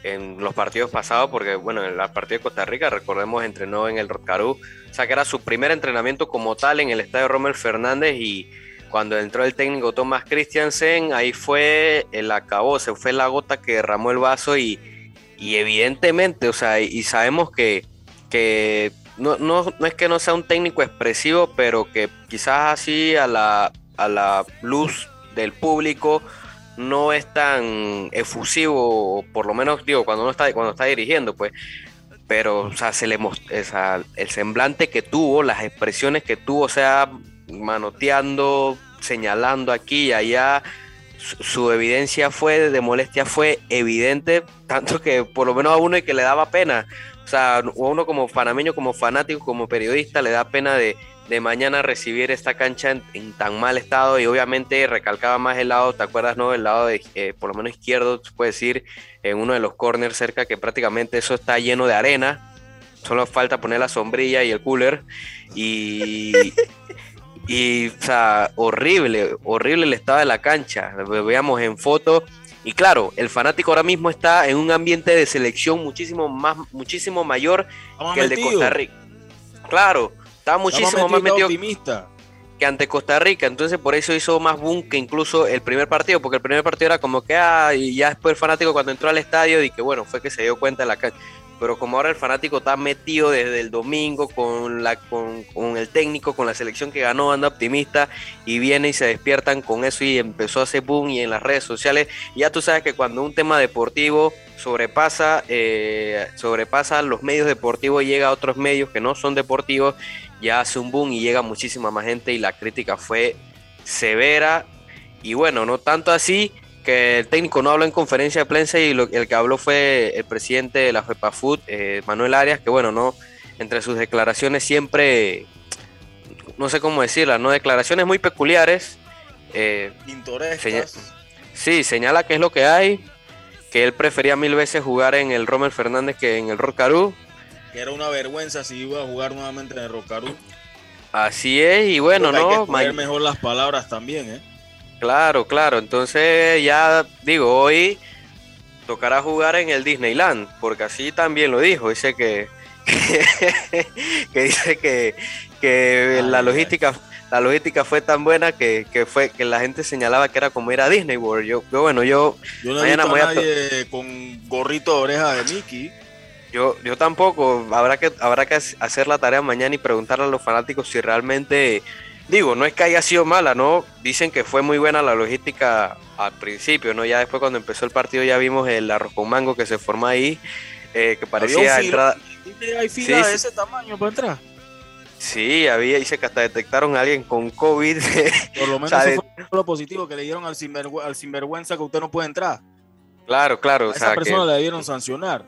en los partidos pasados, porque bueno, en el partido de Costa Rica, recordemos, entrenó en el Rotcarú, o sea que era su primer entrenamiento como tal en el estadio Romer Fernández y cuando entró el técnico Thomas Christiansen, ahí fue el acabó, se fue la gota que derramó el vaso y, y evidentemente, o sea, y sabemos que, que no, no, no, es que no sea un técnico expresivo, pero que quizás así a la, a la luz del público no es tan efusivo, por lo menos digo, cuando no está, cuando está dirigiendo, pues. Pero, o sea, se le el semblante que tuvo, las expresiones que tuvo, o sea, manoteando, señalando aquí y allá, su, evidencia fue de molestia fue evidente, tanto que por lo menos a uno que le daba pena, o sea, a uno como panameño, como fanático, como periodista, le da pena de, mañana recibir esta cancha en, tan mal estado y obviamente recalcaba más el lado, ¿te acuerdas, no? El lado de, eh, por lo menos izquierdo, se puede decir, en uno de los corners cerca que prácticamente eso está lleno de arena, solo falta poner la sombrilla y el cooler y... Y, o sea, horrible, horrible el estado de la cancha. Lo veamos en foto. Y claro, el fanático ahora mismo está en un ambiente de selección muchísimo más, muchísimo mayor que el de Costa Rica. Claro, está muchísimo más metido que ante Costa Rica. Entonces por eso hizo más boom que incluso el primer partido, porque el primer partido era como que, ah, y ya después el fanático cuando entró al estadio y que bueno, fue que se dio cuenta de la cancha pero como ahora el fanático está metido desde el domingo con, la, con, el técnico, con la selección que ganó, anda optimista y viene y se despiertan con eso y empezó a hacer boom y en las redes sociales. ya tú sabes que cuando un tema deportivo sobrepasa, eh, sobrepasa los medios deportivos, llega a otros medios que no son deportivos, ya hace un boom y llega muchísima más gente y la crítica fue severa. Y bueno, no tanto así el técnico no habló en conferencia de prensa y el que habló fue el presidente de la FEPAFUT, eh, Manuel Arias, que bueno, no, entre sus declaraciones siempre, no sé cómo decirlas, ¿no? Declaraciones muy peculiares. Eh, sí, señala que es lo que hay, que él prefería mil veces jugar en el Rommel Fernández que en el Rocarú. Que era una vergüenza si iba a jugar nuevamente en el Rocarú. Así es, y bueno, ¿no? Hay mejor las palabras también, ¿eh? Claro, claro. Entonces ya digo, hoy tocará jugar en el Disneyland, porque así también lo dijo. Dice que, que, dice que, que la logística la logística fue tan buena que, fue que la gente señalaba que era como ir a Disney World. Yo, bueno, yo, yo no he visto a nadie con gorrito de oreja de Mickey. Yo, yo tampoco. Habrá que, habrá que hacer la tarea mañana y preguntarle a los fanáticos si realmente Digo, no es que haya sido mala, ¿no? Dicen que fue muy buena la logística al principio, ¿no? Ya después cuando empezó el partido ya vimos el arroz con mango que se forma ahí, eh, que parecía entrada... ¿Hay fila de ese tamaño para entrar? Sí, había, dice que hasta detectaron a alguien con COVID. Por lo menos eso fue lo positivo que le dieron al, al sinvergüenza que usted no puede entrar. Claro, claro. A esa persona le debieron sancionar.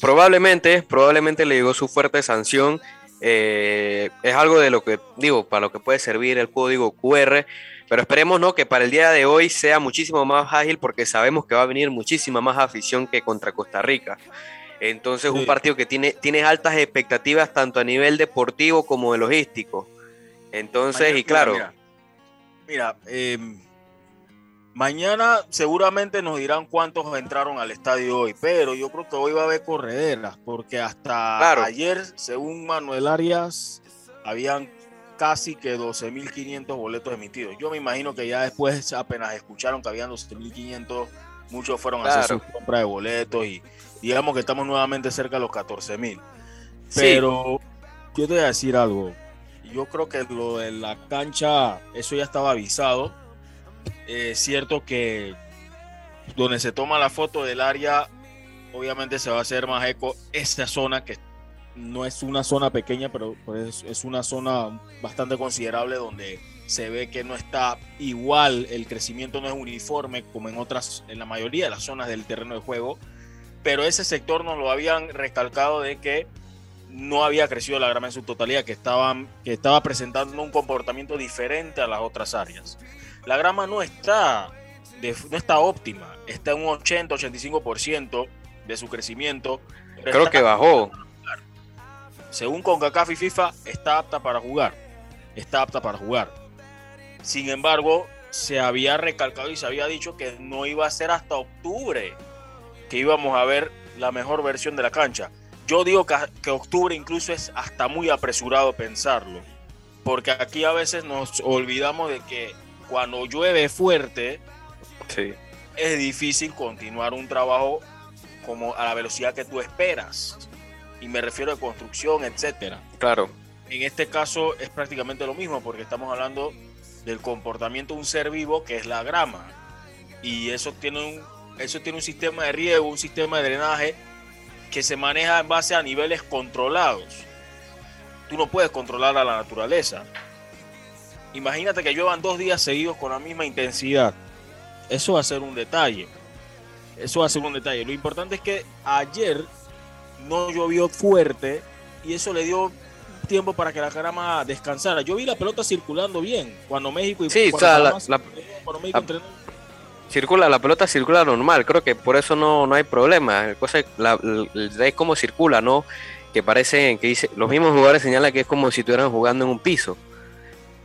Probablemente, probablemente le llegó su fuerte sanción. Eh, es algo de lo que, digo, para lo que puede servir el código QR. Pero esperemos ¿no? que para el día de hoy sea muchísimo más ágil porque sabemos que va a venir muchísima más afición que contra Costa Rica. Entonces, un partido que tiene, tiene altas expectativas tanto a nivel deportivo como de logístico. Entonces, y claro. Mira, em, mañana seguramente nos dirán cuántos entraron al estadio hoy, pero yo creo que hoy va a haber correderas, porque hasta ayer, según Manuel Arias, habían casi que 12.500 boletos emitidos. Yo me imagino que ya después apenas escucharon que habían 12.500, muchos fueron a hacer su compra de boletos y digamos que estamos nuevamente cerca de los 14.000. Pero yo te voy a decir algo. Yo creo que lo de la cancha, eso ya estaba avisado. Es cierto que donde se toma la foto del área, obviamente se va a hacer más eco esta zona que no es una zona pequeña, pero pues es una zona bastante considerable donde se ve que no está igual, el crecimiento no es uniforme como en otras, en la mayoría de las zonas del terreno de juego, pero ese sector nos lo habían recalcado de que no había crecido la grama en su totalidad, que, estaban, que estaba presentando un comportamiento diferente a las otras áreas. La grama no está, no está óptima, está en un 80-85% de su crecimiento. Creo que bajó según CONCACAF y FIFA, está apta para jugar. Está apta para jugar. Sin embargo, se había recalcado y se había dicho que no iba a ser hasta octubre que íbamos a ver la mejor versión de la cancha. Yo digo que, octubre incluso es hasta muy apresurado pensarlo, porque aquí a veces nos olvidamos de que cuando llueve fuerte, es difícil continuar un trabajo como a la velocidad que tú esperas y me refiero a construcción, etcétera. Claro. En este caso es prácticamente lo mismo porque estamos hablando del comportamiento de un ser vivo que es la grama y eso tiene un eso tiene un sistema de riego, un sistema de drenaje que se maneja en base a niveles controlados. Tú no puedes controlar a la naturaleza. Imagínate que lluevan dos días seguidos con la misma intensidad. Eso va a ser un detalle. Eso va a ser un detalle. Lo importante es que ayer no llovió fuerte y eso le dio tiempo para que la grama descansara. Yo vi la pelota circulando bien cuando México y sí, la, circula la pelota circula normal. Creo que por eso no, no hay problema. Cosa la, es como circula, ¿no? Que parece que dice los mismos jugadores señalan que es como si estuvieran jugando en un piso.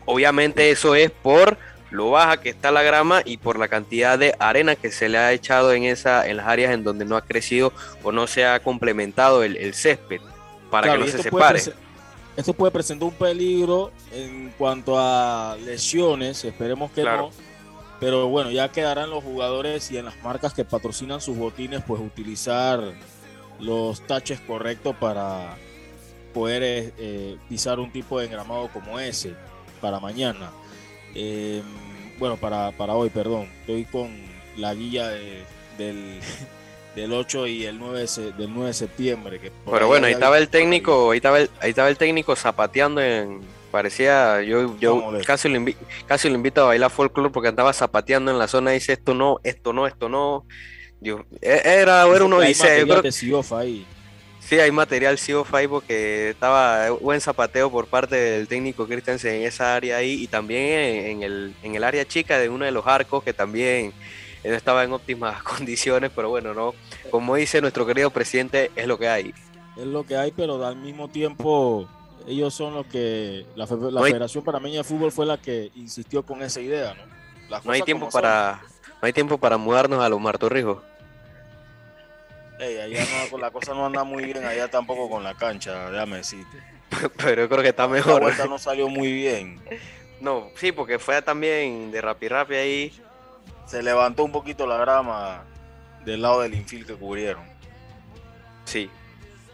Obviamente eso es por lo baja que está la grama y por la cantidad de arena que se le ha echado en, esa, en las áreas en donde no ha crecido o no se ha complementado el, césped para que no se separe. esto puede presentar un peligro en cuanto a lesiones, esperemos que no. Pero bueno, ya quedarán los jugadores y en las marcas que patrocinan sus botines, pues utilizar los taches correctos para poder eh, eh, pisar un tipo de engramado como ese para mañana. Em, bueno, para, para hoy, perdón. Estoy con la guía del, del 8 y el 9 del 9 de septiembre. Que Pero bueno, ahí estaba el técnico, ahí estaba el, ahí estaba el técnico zapateando en parecía yo yo casi lo, casi lo invito a bailar folclore porque andaba zapateando en la zona y dice esto no, esto no, esto no. Yo, e, era, era uno dice, ahí. Sí, hay material sí ahí porque estaba buen zapateo por parte del técnico Christensen en esa área ahí y también en, el, en el área chica de uno de los arcos que también no estaba en óptimas condiciones, pero bueno, no, como dice nuestro querido presidente, es lo que hay. Es lo que hay, pero al mismo tiempo ellos son los que la, Federación Panameña de Fútbol fue la que insistió con esa idea, ¿no? no hay tiempo para no hay tiempo para mudarnos a los Martorrijos allá no, la cosa no anda muy bien, allá tampoco con la cancha, déjame decirte. Pero yo creo que está mejor. La vuelta no salió muy bien. No, sí, porque fue también de rapi rapi ahí. Se levantó un poquito la grama del lado del infil que cubrieron. Sí,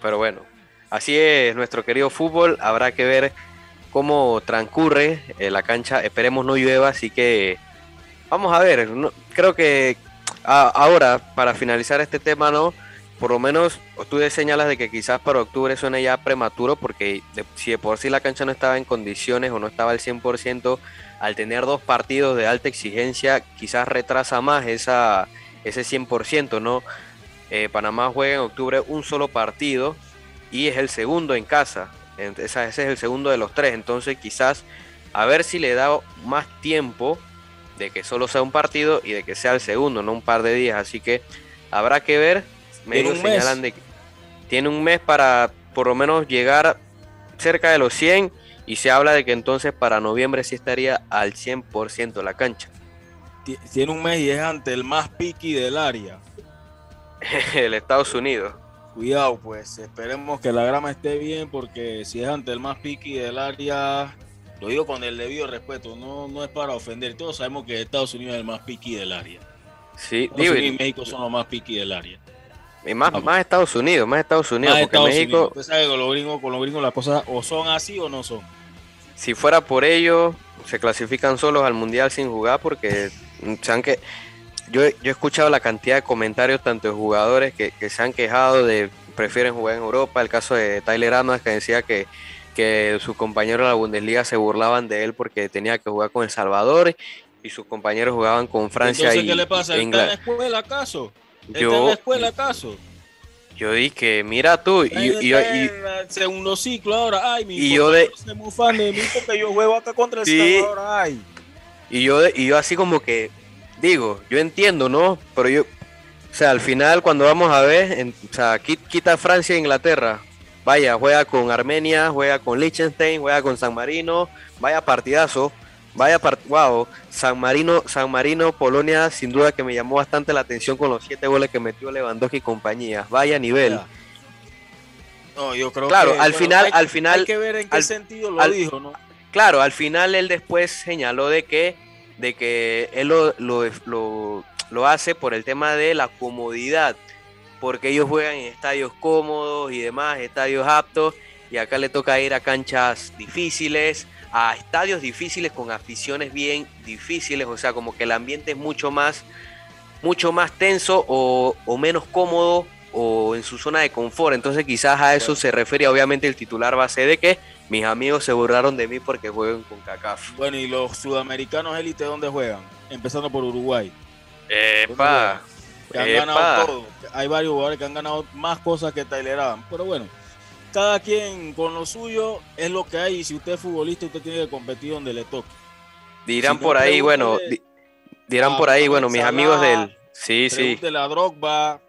pero bueno, así es nuestro querido fútbol. Habrá que ver cómo transcurre eh, la cancha. Esperemos no llueva, así que vamos a ver. creo que ahora, para finalizar este tema, ¿no? por lo menos tú señalas de que quizás para octubre suene ya prematuro porque si de por sí la cancha no estaba en condiciones o no estaba al 100%, al tener dos partidos de alta exigencia quizás retrasa más esa, ese 100%, ¿no? Eh, Panamá juega en octubre un solo partido y es el segundo en casa, ese es el segundo de los tres, entonces quizás a ver si le da más tiempo de que solo sea un partido y de que sea el segundo, no un par de días, así que habrá que ver medios señalan de que tiene un mes para por lo menos llegar cerca de los 100 y se habla de que entonces para noviembre sí estaría al 100% la cancha. Tiene un mes y es ante el más piqui del área. el Estados Unidos. Cuidado, pues esperemos que la grama esté bien porque si es ante el más piqui del área, lo digo con el debido respeto, no, no es para ofender. Todos sabemos que Estados Unidos es el más piqui del área. Sí, y México son los más piqui del área. Y más, más Estados Unidos, más Estados Unidos, porque México. Usted sabe que con los gringos, con los gringos las cosas o son así o no son. Si fuera por ello, se clasifican solos al mundial sin jugar, porque saben que yo, yo he escuchado la cantidad de comentarios tanto de jugadores que, se han quejado de prefieren jugar en Europa. El caso de Tyler Adams que decía que, que sus compañeros de la Bundesliga se burlaban de él porque tenía que jugar con El Salvador y sus compañeros jugaban con Francia y ¿qué le pasa? ¿Está en la escuela acaso? ¿Está yo, en la escuela acaso? Yo dije, mira tú, y, y, y, segundo ciclo ahora, ay, mi y yo de, muy fan de mí porque yo juego acá contra el sí, Salvador, ay. Y yo, y yo así como que, digo, yo entiendo, ¿no? Pero yo, o sea, al final cuando vamos a ver, o sea, quita Francia e Inglaterra, vaya, juega con Armenia, juega con Liechtenstein, juega con San Marino, vaya partidazo, vaya partidazo, wow, San Marino, San Marino, Polonia, sin duda que me llamó bastante la atención con los siete goles que metió Lewandowski y compañía, vaya nivel. No, yo creo claro, al final, al final, hay que ver en qué sentido lo dijo, ¿no? Claro, al final él después señaló de que de que él lo, hace por el tema de la comodidad, porque ellos juegan en estadios cómodos y demás, estadios aptos, y acá le toca ir a canchas difíciles, a estadios difíciles con aficiones bien difíciles, o sea, como que el ambiente es mucho más, mucho más tenso o, o menos cómodo o en su zona de confort. Entonces quizás a eso se refiere obviamente el titular base de que mis amigos se burlaron de mí porque juegan con CACAF. Bueno, ¿y los sudamericanos élite dónde juegan? Empezando por Uruguay. Epa. Que han ganado todo. Hay varios jugadores que han ganado más cosas que Tyler Adams. Pero bueno, cada quien con lo suyo es lo que hay. Y si usted es futbolista, usted tiene que competir donde le toque. Dirán por ahí, bueno, dirán por ahí, bueno, mis amigos del... Sí, sí. la Drogba,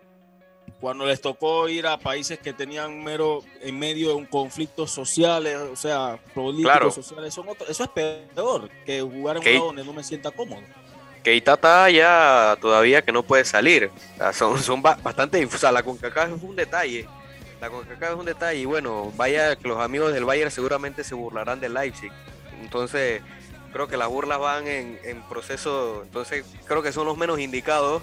cuando les tocó ir a países que tenían mero en medio de un conflicto social, o sea, políticos, sociales, eso es peor que jugar en un lado donde no me sienta cómodo. Que Itata ya todavía que no puede salir, son, son bastante, o sea, la CONCACAF es un detalle, la CONCACAF es un detalle y bueno, vaya que los amigos del Bayern seguramente se burlarán del Leipzig, entonces creo que las burlas van en, en proceso, entonces creo que son los menos indicados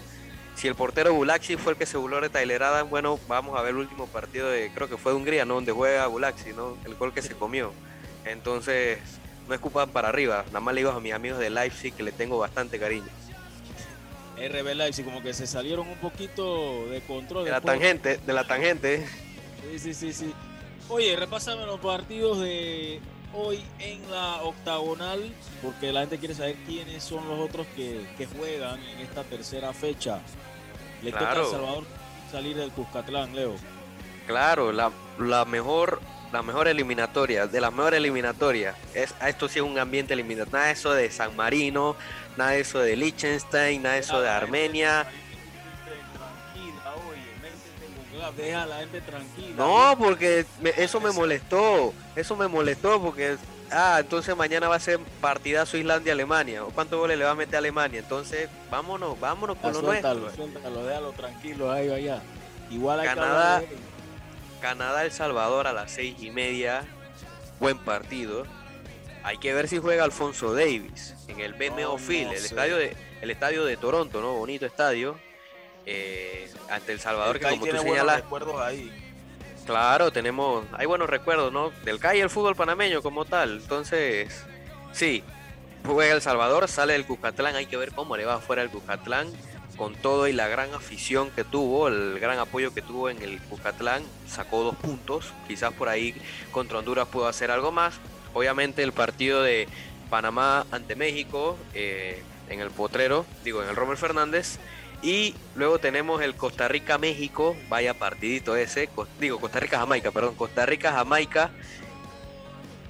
si el portero Bulaxi fue el que se burló de Tyler Adams, bueno, vamos a ver el último partido de, creo que fue de Hungría, ¿no? Donde juega Bulaxi, ¿no? El gol que se comió. Entonces, no escupan para arriba. Nada más le digo a mis amigos de Leipzig que le tengo bastante cariño. RB Leipzig, como que se salieron un poquito de control. De la tangente, de la tangente. Sí, sí, sí, sí. Oye, repásame los partidos de hoy en la octagonal, porque la gente quiere saber quiénes son los otros que, que juegan en esta tercera fecha. Le toca a Salvador salir del Cuscatlán, Leo. Claro, la, la mejor la mejor eliminatoria, de las mejores eliminatorias. Es, esto sí es un ambiente eliminatorio. Nada de eso de San Marino, nada de eso de Liechtenstein, nada de eso de Armenia. Deja a la gente tranquila. No, porque eso me molestó. Eso me molestó porque ah, entonces mañana va a ser partidazo Islandia-Alemania. ¿Cuántos goles le va a meter a Alemania? Entonces, vámonos, vámonos con lo nuestro. Suéltalo, déjalo tranquilo ahí allá. Igual hay Canadá, Canadá, El Salvador a las seis y media. Buen partido. Hay que ver si juega Alfonso Davis en el BMO Field, el estadio de el estadio de Toronto, ¿no? Bonito estadio. Eh, ante El Salvador, que como tú señalas. ahí. Claro, tenemos, hay buenos recuerdos, ¿no? Del CAI el fútbol panameño como tal. Entonces, sí, juega El Salvador, sale el Cuscatlán, hay que ver cómo le va fuera el Cuscatlán. con todo y la gran afición que tuvo, el gran apoyo que tuvo en el Cuscatlán, sacó dos puntos. Quizás por ahí contra Honduras pudo hacer algo más. Obviamente el partido de Panamá ante México eh, en el Potrero, digo, en el Romer Fernández. Y luego tenemos el Costa Rica-México, vaya partidito ese, digo, Costa Rica-Jamaica, perdón, Costa Rica-Jamaica.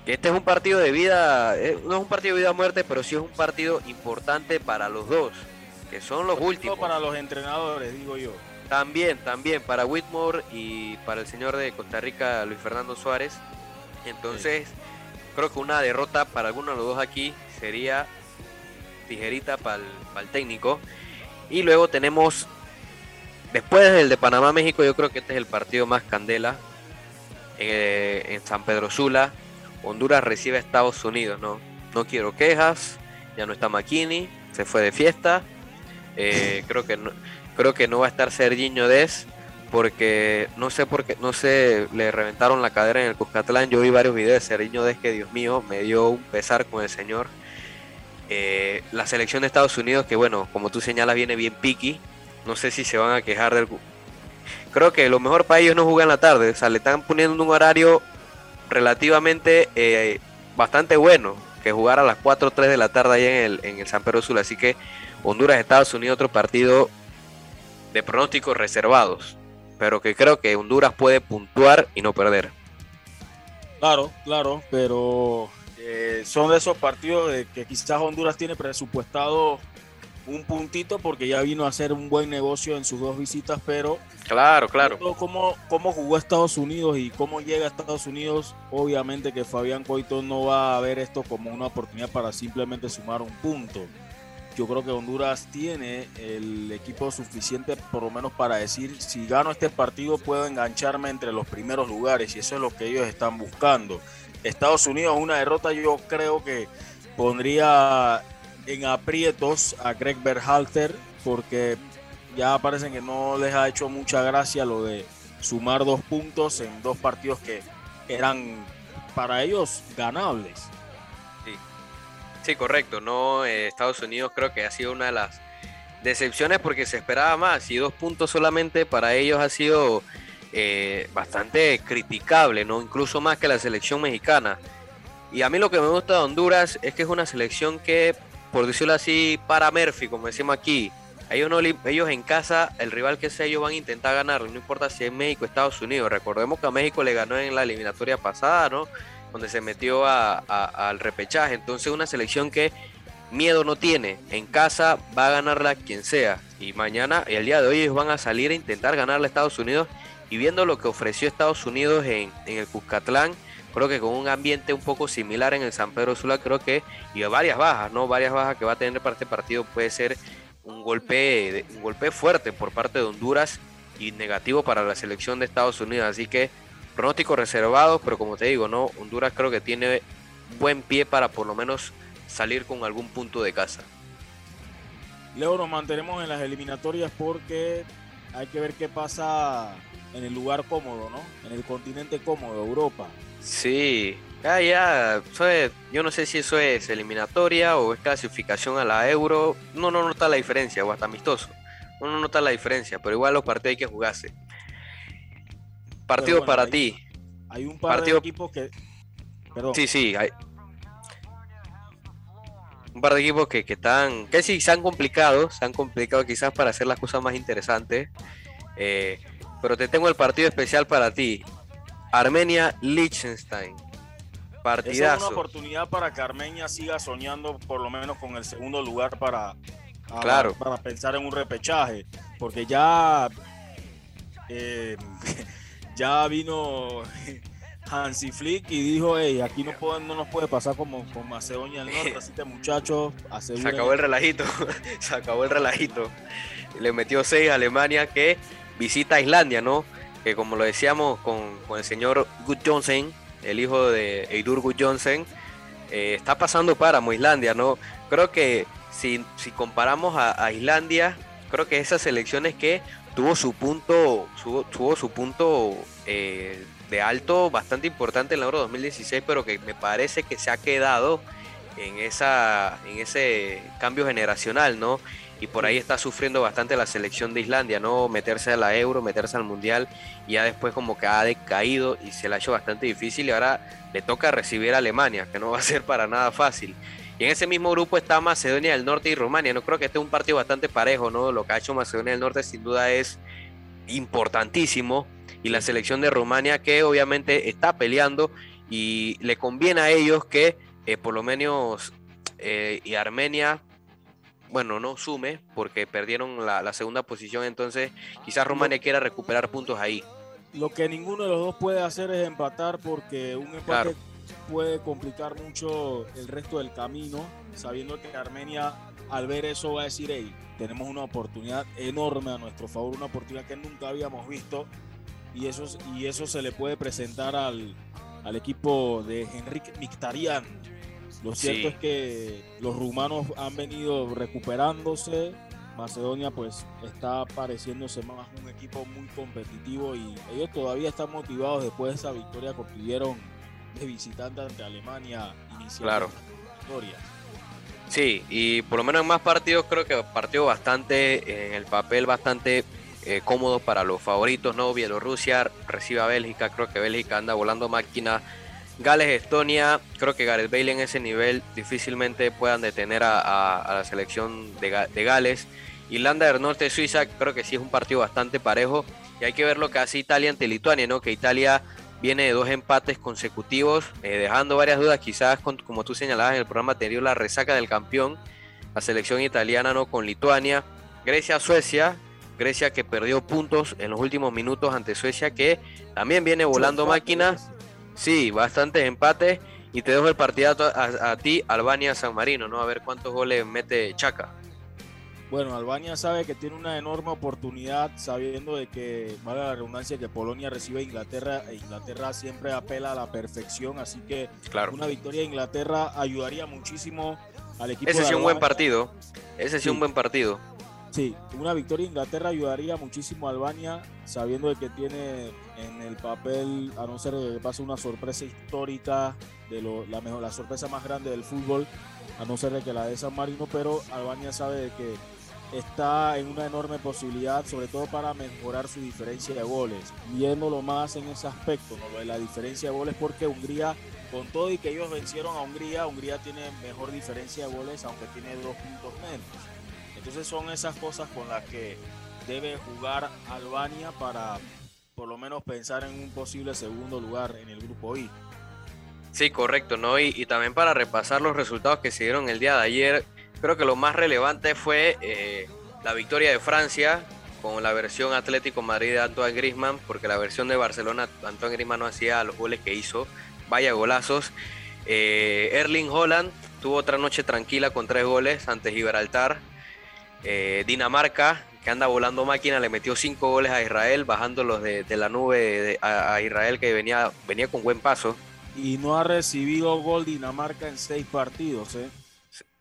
Este es un partido de vida, eh, no es un partido de vida muerte, pero sí es un partido importante para los dos que son los últimos. Para los entrenadores, digo yo. También, también, para Whitmore y para el señor de Costa Rica, Luis Fernando Suárez. Entonces, creo que una derrota para alguno de los dos aquí sería tijerita para el, técnico. Y luego tenemos, después del de Panamá-México, yo creo que este es el partido más candela. Eh, en San Pedro Sula, Honduras recibe a Estados Unidos, ¿no? No quiero quejas, ya no está McKinney, se fue de fiesta. Eh, creo que no, creo que no va a estar Sergiño Des porque no sé por qué, no sé, le reventaron la cadera en el Cuscatlán. Yo vi varios videos de Sergiño Des que Dios mío, me dio un pesar con el señor. Eh, la selección de Estados Unidos, que bueno, como tú señalas, viene bien piqui. No sé si se van a quejar del. Creo que lo mejor para ellos no jugar en la tarde. O sea, le están poniendo un horario relativamente eh, bastante bueno que jugar a las 4 o 3 de la tarde ahí en el, en el San Pedro Sur. Así que Honduras, Estados Unidos, otro partido de pronósticos reservados, pero que creo que Honduras puede puntuar y no perder. Claro, claro, pero eh, son de esos partidos de que quizás Honduras tiene presupuestado un puntito porque ya vino a hacer un buen negocio en sus dos visitas, pero claro, claro. Cómo, cómo jugó Estados Unidos y cómo llega a Estados Unidos, obviamente que Fabián Coito no va a ver esto como una oportunidad para simplemente sumar un punto yo creo que Honduras tiene el equipo suficiente por lo menos para decir si gano este partido puedo engancharme entre los primeros lugares y eso es lo que ellos están buscando. Estados Unidos una derrota yo creo que pondría en aprietos a Greg Berhalter porque ya parecen que no les ha hecho mucha gracia lo de sumar dos puntos en dos partidos que eran para ellos ganables. Sí, correcto. No, eh, Estados Unidos creo que ha sido una de las decepciones porque se esperaba más y dos puntos solamente para ellos ha sido eh, bastante criticable, no, incluso más que la selección mexicana. Y a mí lo que me gusta de Honduras es que es una selección que, por decirlo así, para Murphy, como decimos aquí. Ellos, en casa, el rival que sea, ellos van a intentar ganar, no importa si es México o Estados Unidos. Recordemos que a México le ganó en la eliminatoria pasada, ¿no? donde se metió al repechaje. Entonces una selección que miedo no tiene. En casa va a ganarla quien sea. Y mañana, y el día de hoy, ellos van a salir a intentar ganarle a Estados Unidos. Y viendo lo que ofreció Estados Unidos en, el Cuscatlán, creo que con un ambiente un poco similar en el San Pedro Sula, creo que, y varias bajas, ¿no? Varias bajas que va a tener para este partido puede ser un golpe, un golpe fuerte por parte de Honduras y negativo para la selección de Estados Unidos. Así que pronósticos reservados, pero como te digo, no, Honduras creo que tiene buen pie para por lo menos salir con algún punto de casa. Leo, nos mantenemos en las eliminatorias porque hay que ver qué pasa en el lugar cómodo, ¿no? En el continente cómodo, Europa. Sí, ya, ya, yo no sé si eso es eliminatoria o es clasificación a la Euro. No, no nota la diferencia, o hasta amistoso. No, no nota la diferencia, pero igual los partidos hay que jugarse. Partido para ti. Hay un par de equipos que. Sí, sí, hay. Un par de equipos que, están. que sí, se han complicado. Se han complicado quizás para hacer las cosas más interesantes. Eh, pero te tengo el partido especial para ti. Armenia-Liechtenstein. Partidazo. es una oportunidad para que Armenia siga soñando por lo menos con el segundo lugar para, claro. para pensar en un repechaje. Porque ya eh, ya vino Hansi Flick y dijo, hey, aquí no, no nos puede pasar como con Macedonia del Norte, así que muchachos, Se acabó el relajito, se acabó el relajito. Le metió 6 a Alemania que visita Islandia, ¿no? Que como lo decíamos con, el señor Good Johnson, el hijo de Eidur Good Johnson, eh, está pasando para Islandia, ¿no? Creo que si, si comparamos a, a Islandia, creo que esas selecciones que tuvo su punto, tuvo, su punto eh, de alto bastante importante en el Euro 2016, pero que me parece que se ha quedado en esa en ese cambio generacional, ¿no? Y por ahí está sufriendo bastante la selección de Islandia, ¿no? Meterse a la Euro, meterse al Mundial, y ya después como que ha decaído y se la ha hecho bastante difícil y ahora le toca recibir a Alemania, que no va a ser para nada fácil. Y en ese mismo grupo está Macedonia del Norte y Rumania. No creo que este es un partido bastante parejo, ¿no? Lo que ha hecho Macedonia del Norte sin duda es importantísimo. Y la selección de Rumania que obviamente está peleando y le conviene a ellos que eh, por lo menos eh, y Armenia bueno, no sume porque perdieron la, segunda posición, entonces quizás Rumania quiera recuperar puntos ahí. Lo que ninguno de los dos puede hacer es empatar porque un empate puede complicar mucho el resto del camino, sabiendo que Armenia al ver eso va a decir, hey, tenemos una oportunidad enorme a nuestro favor, una oportunidad que nunca habíamos visto y eso, y eso se le puede presentar al, al equipo de Enrique Mictarian, lo cierto es que los rumanos han venido recuperándose. Macedonia pues está pareciéndose más un equipo muy competitivo y ellos todavía están motivados después de esa victoria que obtuvieron de visitante ante Alemania inicialmente. Claro. Sí, y por lo menos en más partidos creo que partido bastante, en el papel bastante eh, cómodo para los favoritos, ¿no? Bielorrusia recibe a Bélgica, creo que Bélgica anda volando máquina Gales, Estonia, creo que Gareth Bale en ese nivel difícilmente puedan detener a, la selección de, Gales. Irlanda del Norte, Suiza, creo que sí es un partido bastante parejo. Y hay que ver lo que hace Italia ante Lituania, ¿no? Que Italia viene de dos empates consecutivos, eh, dejando varias dudas, quizás como tú señalabas en el programa anterior, la resaca del campeón, la selección italiana, ¿no? Con Lituania. Grecia, Suecia, Grecia que perdió puntos en los últimos minutos ante Suecia, que también viene volando máquinas Sí, bastantes empates. Y te dejo el partido a, ti, Albania-San Marino, ¿no? A ver cuántos goles mete Chaca. Bueno, Albania sabe que tiene una enorme oportunidad, sabiendo de que, vale la redundancia, que Polonia recibe a Inglaterra e Inglaterra siempre apela a la perfección, así que claro. una victoria de Inglaterra ayudaría muchísimo al equipo. Ese sí es un buen partido, ese sí es un buen partido. Sí, una victoria de Inglaterra ayudaría muchísimo a Albania, sabiendo que tiene en el papel, a no ser que pase una sorpresa histórica, de lo, la, mejor, la sorpresa más grande del fútbol, a no ser de que la de San Marino, pero Albania sabe de que está en una enorme posibilidad, sobre todo para mejorar su diferencia de goles, viéndolo más en ese aspecto, ¿no? de la diferencia de goles, porque Hungría, con todo y que ellos vencieron a Hungría, Hungría tiene mejor diferencia de goles, aunque tiene dos puntos menos. Entonces son esas cosas con las que debe jugar Albania para por lo menos pensar en un posible segundo lugar en el grupo I. Sí, correcto, ¿no? Y, también para repasar los resultados que se dieron el día de ayer, creo que lo más relevante fue eh, la victoria de Francia con la versión Atlético Madrid de Antoine Griezmann, porque la versión de Barcelona, Antoine Griezmann no hacía los goles que hizo, vaya golazos. Eh, Erling Holland tuvo otra noche tranquila con tres goles ante Gibraltar, eh, Dinamarca, que anda volando máquina, le metió cinco goles a Israel, bajándolos de, de la nube a, Israel que venía, venía con buen paso. Y no ha recibido gol Dinamarca en seis partidos. ¿eh?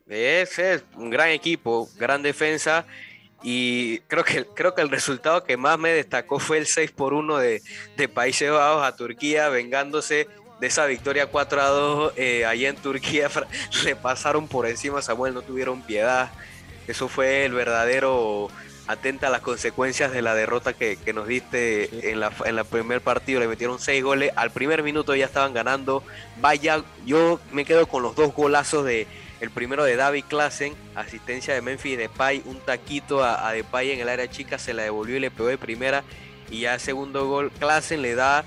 Ese es un gran equipo, gran defensa. Y creo que, creo que el resultado que más me destacó fue el 6 por 1 de, Países Bajos a Turquía, vengándose de esa victoria 4 a 2 eh, allá en Turquía. Le pasaron por encima a Samuel, no tuvieron piedad. Eso fue el verdadero atenta a las consecuencias de la derrota que, nos diste en la, en la primer partido. Le metieron seis goles. Al primer minuto ya estaban ganando. Vaya, yo me quedo con los dos golazos de el primero de David Klassen, asistencia de Memphis Depay, un taquito a, a Depay en el área chica, se la devolvió y le pegó de primera. Y ya segundo gol, Klassen le da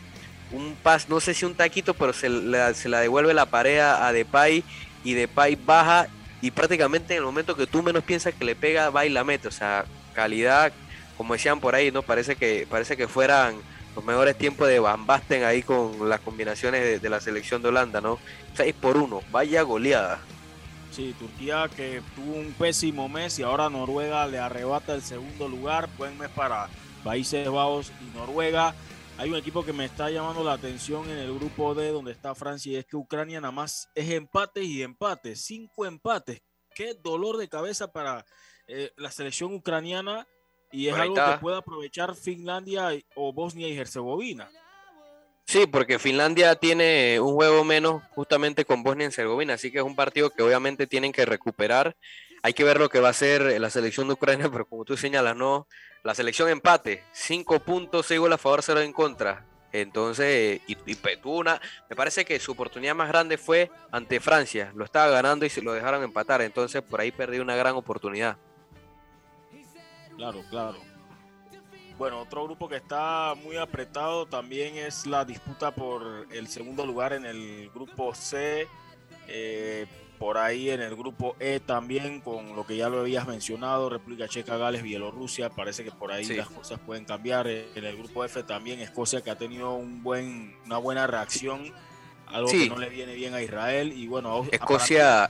un pas, no sé si un taquito, pero se la, se la devuelve la pared a Depay y Depay baja y prácticamente en el momento que tú menos piensas que le pega, va y la mete. O sea, calidad, como decían por ahí, ¿no? Parece que, parece que fueran los mejores tiempos de Van Basten ahí con las combinaciones de, la selección de Holanda, ¿no? 6 por 1, vaya goleada. Sí, Turquía que tuvo un pésimo mes y ahora Noruega le arrebata el segundo lugar. Buen mes para Países Bajos y Noruega. Hay un equipo que me está llamando la atención en el grupo D donde está Francia y es que Ucrania nada más es empates y empates, cinco empates. Qué dolor de cabeza para eh, la selección ucraniana y es algo que puede aprovechar Finlandia o Bosnia y Herzegovina. Sí, porque Finlandia tiene un juego menos justamente con Bosnia y Herzegovina, así que es un partido que obviamente tienen que recuperar. Hay que ver lo que va a hacer la selección de Ucrania, pero como tú señalas, no, la selección empate, 5 puntos, 6 goles a favor, 0 en contra. Entonces, y, y una, me parece que su oportunidad más grande fue ante Francia, lo estaba ganando y se lo dejaron empatar, entonces por ahí perdió una gran oportunidad. Claro, claro. Bueno, otro grupo que está muy apretado también es la disputa por el segundo lugar en el grupo C. Eh, por ahí en el grupo E también, con lo que ya lo habías mencionado, República Checa, Gales, Bielorrusia, parece que por ahí las cosas pueden cambiar. En el grupo F también Escocia que ha tenido un buen, una buena reacción, algo que no le viene bien a Israel. Y bueno, Escocia,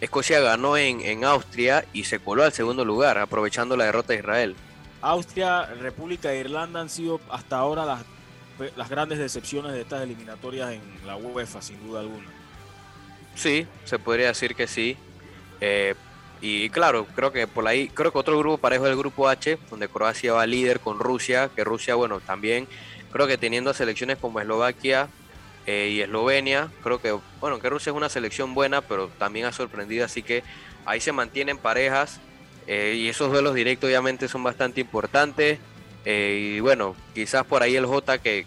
Escocia ganó en, en Austria y se coló al segundo lugar, aprovechando la derrota de Israel. Austria, República de Irlanda han sido hasta ahora las, las grandes decepciones de estas eliminatorias en la UEFA, sin duda alguna. Sí, se podría decir que sí. Eh, y claro, creo que por ahí, creo que otro grupo parejo es el grupo H, donde Croacia va líder con Rusia, que Rusia, bueno, también creo que teniendo selecciones como Eslovaquia eh, y Eslovenia, creo que, bueno, que Rusia es una selección buena, pero también ha sorprendido, así que ahí se mantienen parejas eh, y esos duelos directos obviamente son bastante importantes. Eh, y bueno, quizás por ahí el J que,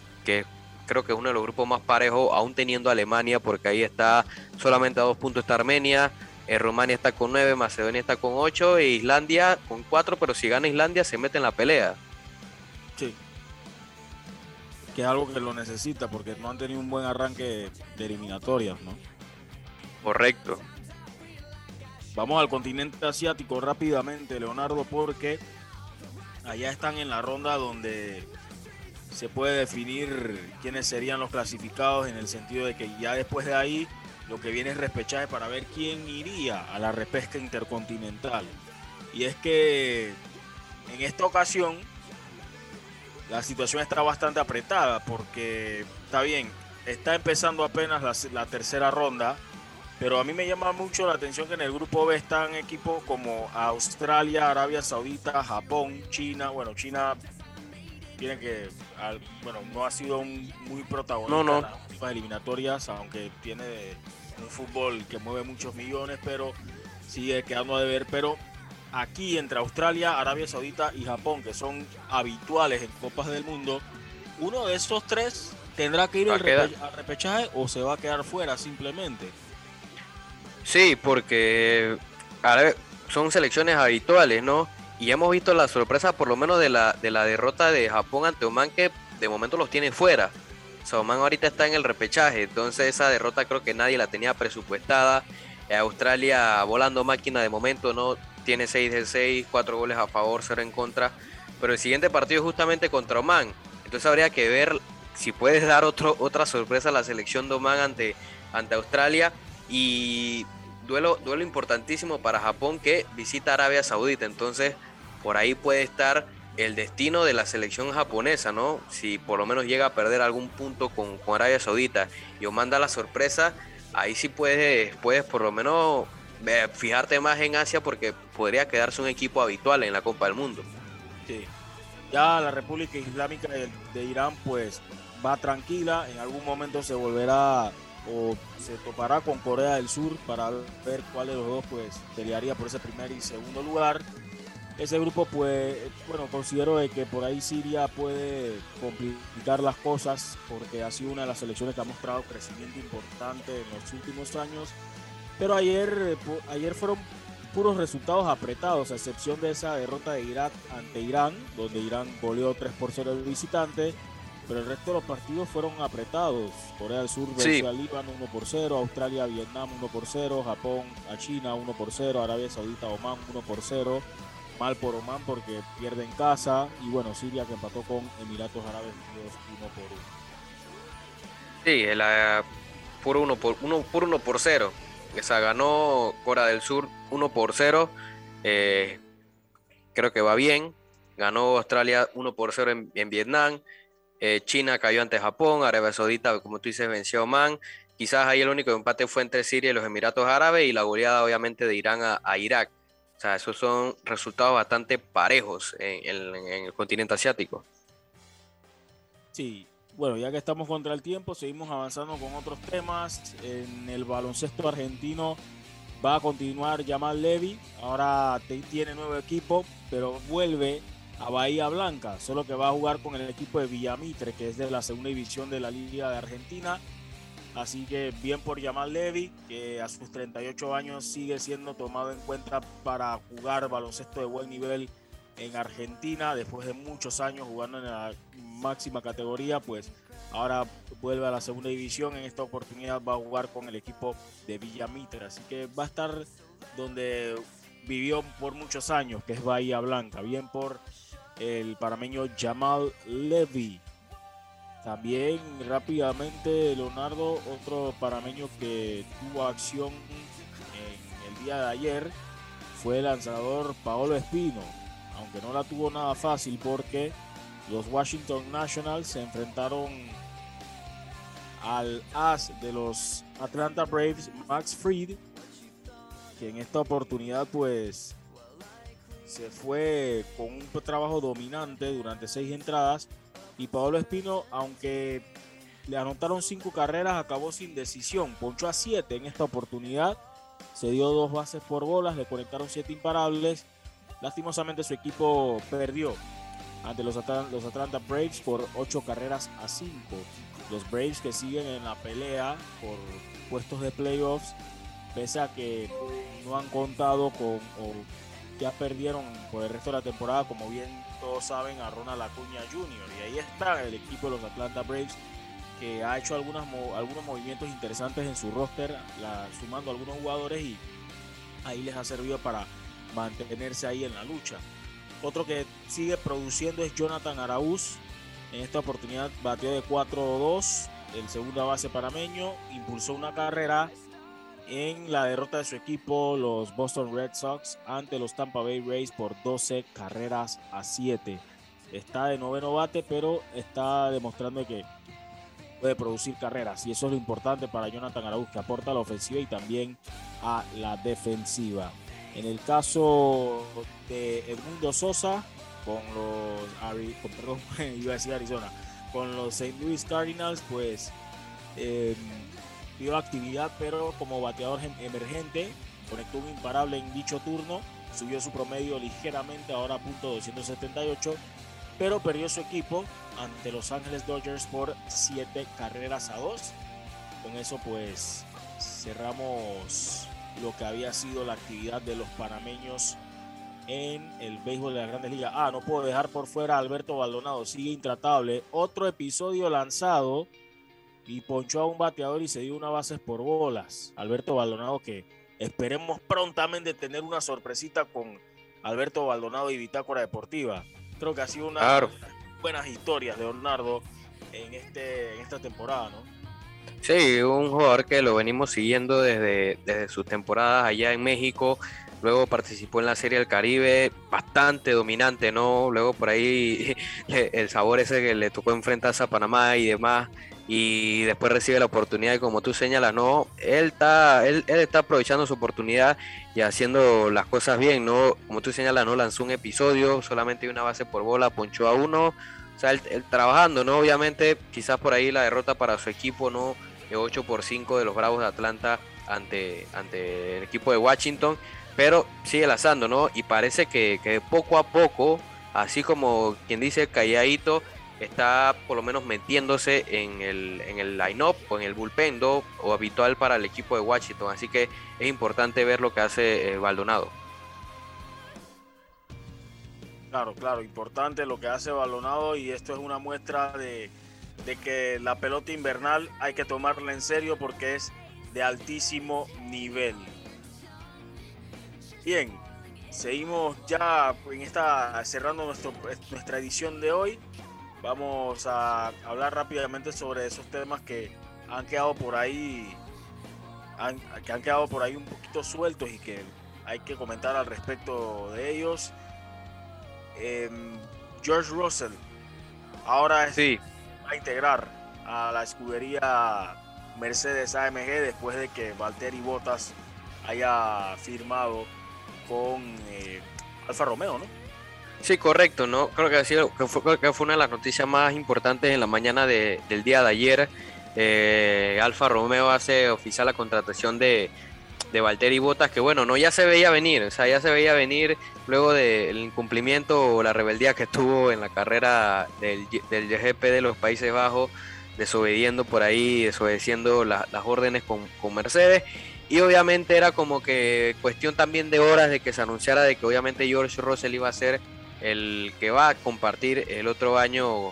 creo que es uno de los grupos más parejos, aún teniendo Alemania, porque ahí está solamente a dos puntos está Armenia, eh, Rumania está con nueve, Macedonia está con ocho, e Islandia con cuatro, pero si gana Islandia se mete en la pelea. Sí. Que es algo que lo necesita, porque no han tenido un buen arranque de eliminatorias, ¿no? Correcto. Vamos al continente asiático rápidamente, Leonardo, porque allá están en la ronda donde se puede definir quiénes serían los clasificados en el sentido de que ya después de ahí lo que viene es repechaje para ver quién iría a la repesca intercontinental. Y es que en esta ocasión la situación está bastante apretada porque está bien, está empezando apenas la, la tercera ronda pero a mí me llama mucho la atención que en el grupo B están equipos como Australia, Arabia Saudita, Japón, China. Bueno, China tiene que, bueno, no ha sido un, muy protagonista en las últimas eliminatorias, aunque tiene un fútbol que mueve muchos millones, pero sigue quedando a deber. Pero aquí entre Australia, Arabia Saudita y Japón, que son habituales en Copas del Mundo, uno de esos tres tendrá que ir al repechaje o se va a quedar fuera simplemente. Sí, porque son selecciones habituales, ¿no? Y hemos visto la sorpresa por lo menos de la, de la derrota de Japón ante Oman que de momento los tiene fuera. Oman ahorita está en el repechaje, entonces esa derrota creo que nadie la tenía presupuestada. Australia volando máquina de momento, ¿no? Tiene 6 de 6, 4 goles a favor, 0 en contra. Pero el siguiente partido es justamente contra Oman. Entonces habría que ver si puedes dar otro, otra sorpresa a la selección de Oman ante, ante Australia. Y duelo, duelo importantísimo para Japón que visita Arabia Saudita. Entonces, por ahí puede estar el destino de la selección japonesa, ¿no? Si por lo menos llega a perder algún punto con, Arabia Saudita y os manda la sorpresa, ahí sí puedes, puedes por lo menos eh, fijarte más en Asia porque podría quedarse un equipo habitual en la Copa del Mundo. Sí. Ya la República Islámica de Irán pues va tranquila, en algún momento se volverá o se topará con Corea del Sur para ver cuál de los dos pues pelearía por ese primer y segundo lugar. Ese grupo pues bueno considero que por ahí Siria puede complicar las cosas porque ha sido una de las selecciones que ha mostrado crecimiento importante en los últimos años. Pero ayer, ayer fueron puros resultados apretados, a excepción de esa derrota de Irak ante Irán, donde Irán goleó 3 por 0 el visitante pero el resto de los partidos fueron apretados. Corea del Sur venció a Líbano 1 por 0, Australia Vietnam 1 por 0, Japón a China 1 por 0, Arabia Saudita Oman 1 por 0. Mal por Oman porque pierde en casa y bueno, Siria que empató con Emiratos Árabes Unidos 1 por 1. Sí, la, por 1 por 1 por 1 por 0. Esa ganó Corea del Sur 1 por 0. Eh, creo que va bien. Ganó Australia 1 por 0 en, en Vietnam. Eh, China cayó ante Japón, Arabia Saudita, como tú dices, venció a Oman. Quizás ahí el único empate fue entre Siria y los Emiratos Árabes y la goleada obviamente de Irán a, Irak. O sea, esos son resultados bastante parejos en, el continente asiático. Sí, bueno, ya que estamos contra el tiempo, seguimos avanzando con otros temas. En el baloncesto argentino, va a continuar Jamal Levy. Ahora tiene nuevo equipo, pero vuelve a Bahía Blanca, solo que va a jugar con el equipo de Villamitre, que es de la segunda división de la Liga de Argentina. Así que bien por Jamal Levy, que a sus 38 años sigue siendo tomado en cuenta para jugar baloncesto de buen nivel en Argentina, después de muchos años jugando en la máxima categoría, pues ahora vuelve a la segunda división. En esta oportunidad va a jugar con el equipo de Villamitre, así que va a estar donde vivió por muchos años, que es Bahía Blanca. Bien por el parameño Jamal Levy. También rápidamente Leonardo, otro parameño que tuvo acción en el día de ayer, fue el lanzador Paolo Espino, aunque no la tuvo nada fácil porque los Washington Nationals se enfrentaron al as de los Atlanta Braves, Max Fried, que en esta oportunidad pues se fue con un trabajo dominante durante seis entradas y Pablo Espino, aunque le anotaron cinco carreras, acabó sin decisión. Ponchó a siete en esta oportunidad. Se dio dos bases por bolas, le conectaron siete imparables. Lastimosamente su equipo perdió ante los Atlanta Braves por ocho carreras a cinco. Los Braves que siguen en la pelea por puestos de playoffs, pese a que no han contado con ya perdieron por el resto de la temporada, como bien todos saben, a Ronald Acuña Jr. Y ahí está el equipo de los Atlanta Braves que ha hecho algunas, algunos movimientos interesantes en su roster, sumando algunos jugadores y ahí les ha servido para mantenerse ahí en la lucha. Otro que sigue produciendo es Jonathan Araúz. En esta oportunidad batió de 4-2, el segunda base parameño, impulsó una carrera en la derrota de su equipo, los Boston Red Sox, ante los Tampa Bay Rays por 12 carreras a 7. Está de noveno bate, pero está demostrando que puede producir carreras. Y eso es lo importante para Jonathan Araúz, que aporta a la ofensiva y también a la defensiva. En el caso de Edmundo Sosa, con los, perdón, iba a decir Arizona, con los St. Louis Cardinals, pues eh, dio actividad, pero como bateador emergente, conectó un imparable en dicho turno, subió su promedio ligeramente, ahora a punto 278, pero perdió su equipo ante Los Ángeles Dodgers por 7 carreras a 2. Con eso pues cerramos lo que había sido la actividad de los panameños en el béisbol de la Grandes Ligas. Ah, no puedo dejar por fuera a Alberto Baldonado, sigue intratable. Otro episodio lanzado y ponchó a un bateador y se dio una base por bolas. Alberto Baldonado que esperemos prontamente tener una sorpresita con Alberto Baldonado y Bitácora Deportiva. Creo que ha sido una de las buenas historias, Leonardo, en, este, en esta temporada, ¿no? Sí, un jugador que lo venimos siguiendo desde, desde sus temporadas allá en México. Luego participó en la Serie del Caribe, bastante dominante, ¿no? Luego por ahí el sabor ese que le tocó enfrentarse a Panamá y demás y después recibe la oportunidad y como tú señalas, no, él está, él, está aprovechando su oportunidad y haciendo las cosas bien, no, como tú señalas, no lanzó un episodio, solamente una base por bola, ponchó a uno, o sea, él, trabajando, ¿no? Obviamente, quizás por ahí la derrota para su equipo, ¿no? De 8 por 5 de los Bravos de Atlanta ante, ante el equipo de Washington, pero sigue lanzando, ¿no? Y parece que, que poco a poco, así como quien dice calladito, está por lo menos metiéndose en el, en el line-up o en el bullpen o habitual para el equipo de Washington. Así que es importante ver lo que hace eh, Baldonado. Claro, claro, importante lo que hace Baldonado y esto es una muestra de, de que la pelota invernal hay que tomarla en serio porque es de altísimo nivel. Bien, seguimos ya en esta cerrando nuestro, nuestra edición de hoy vamos a hablar rápidamente sobre esos temas que han quedado por ahí, que han quedado por ahí un poquito sueltos y que hay que comentar al respecto de ellos. Em, George Russell ahora sí. va a integrar a la escudería Mercedes AMG después de que Valtteri Bottas haya firmado con eh, Alfa Romeo, ¿no? Sí, correcto, ¿no? Creo que, que, fue, que fue una de las noticias más importantes en la mañana de, del día de ayer. Eh, Alfa Romeo hace oficial la contratación de, de Valtteri Bottas, que bueno, no ya se veía venir, o sea, ya se veía venir luego del incumplimiento o la rebeldía que tuvo en la carrera del, del GP de los Países Bajos, desobediendo por ahí, desobedeciendo las órdenes con, con Mercedes. Y obviamente era como que cuestión también de horas de que se anunciara de que obviamente George Russell iba a ser el que va a compartir el otro año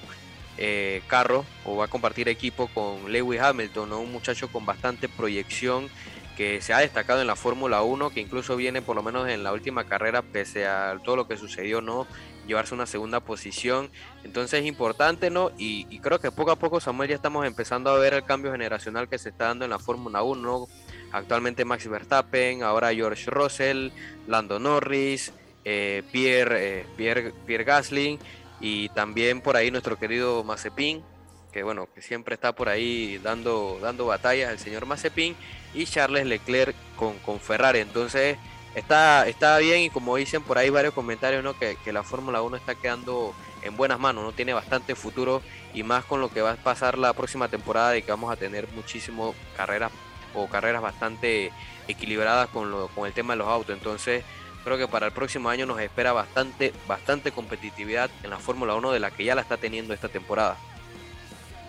eh, carro o va a compartir equipo con Lewis Hamilton, un muchacho con bastante proyección que se ha destacado en la Fórmula 1, que incluso viene por lo menos en la última carrera, pese a todo lo que sucedió, ¿no? Llevarse una segunda posición. Entonces es importante, ¿no? Y, creo que poco a poco, Samuel, ya estamos empezando a ver el cambio generacional que se está dando en la Fórmula 1. Actualmente Max Verstappen, ahora George Russell, Lando Norris, eh, Pierre, eh, Pierre, Pierre Gasling y también por ahí nuestro querido Mazepin, que bueno, que siempre está por ahí dando, dando batallas el señor Mazepin y Charles Leclerc con, con Ferrari. Entonces está, está bien y como dicen por ahí varios comentarios, ¿no? que, que la Fórmula 1 está quedando en buenas manos, no tiene bastante futuro y más con lo que va a pasar la próxima temporada de que vamos a tener muchísimas carreras o carreras bastante equilibradas con, lo, con el tema de los autos. Entonces creo que para el próximo año nos espera bastante, bastante competitividad en la Fórmula 1 de la que ya la está teniendo esta temporada.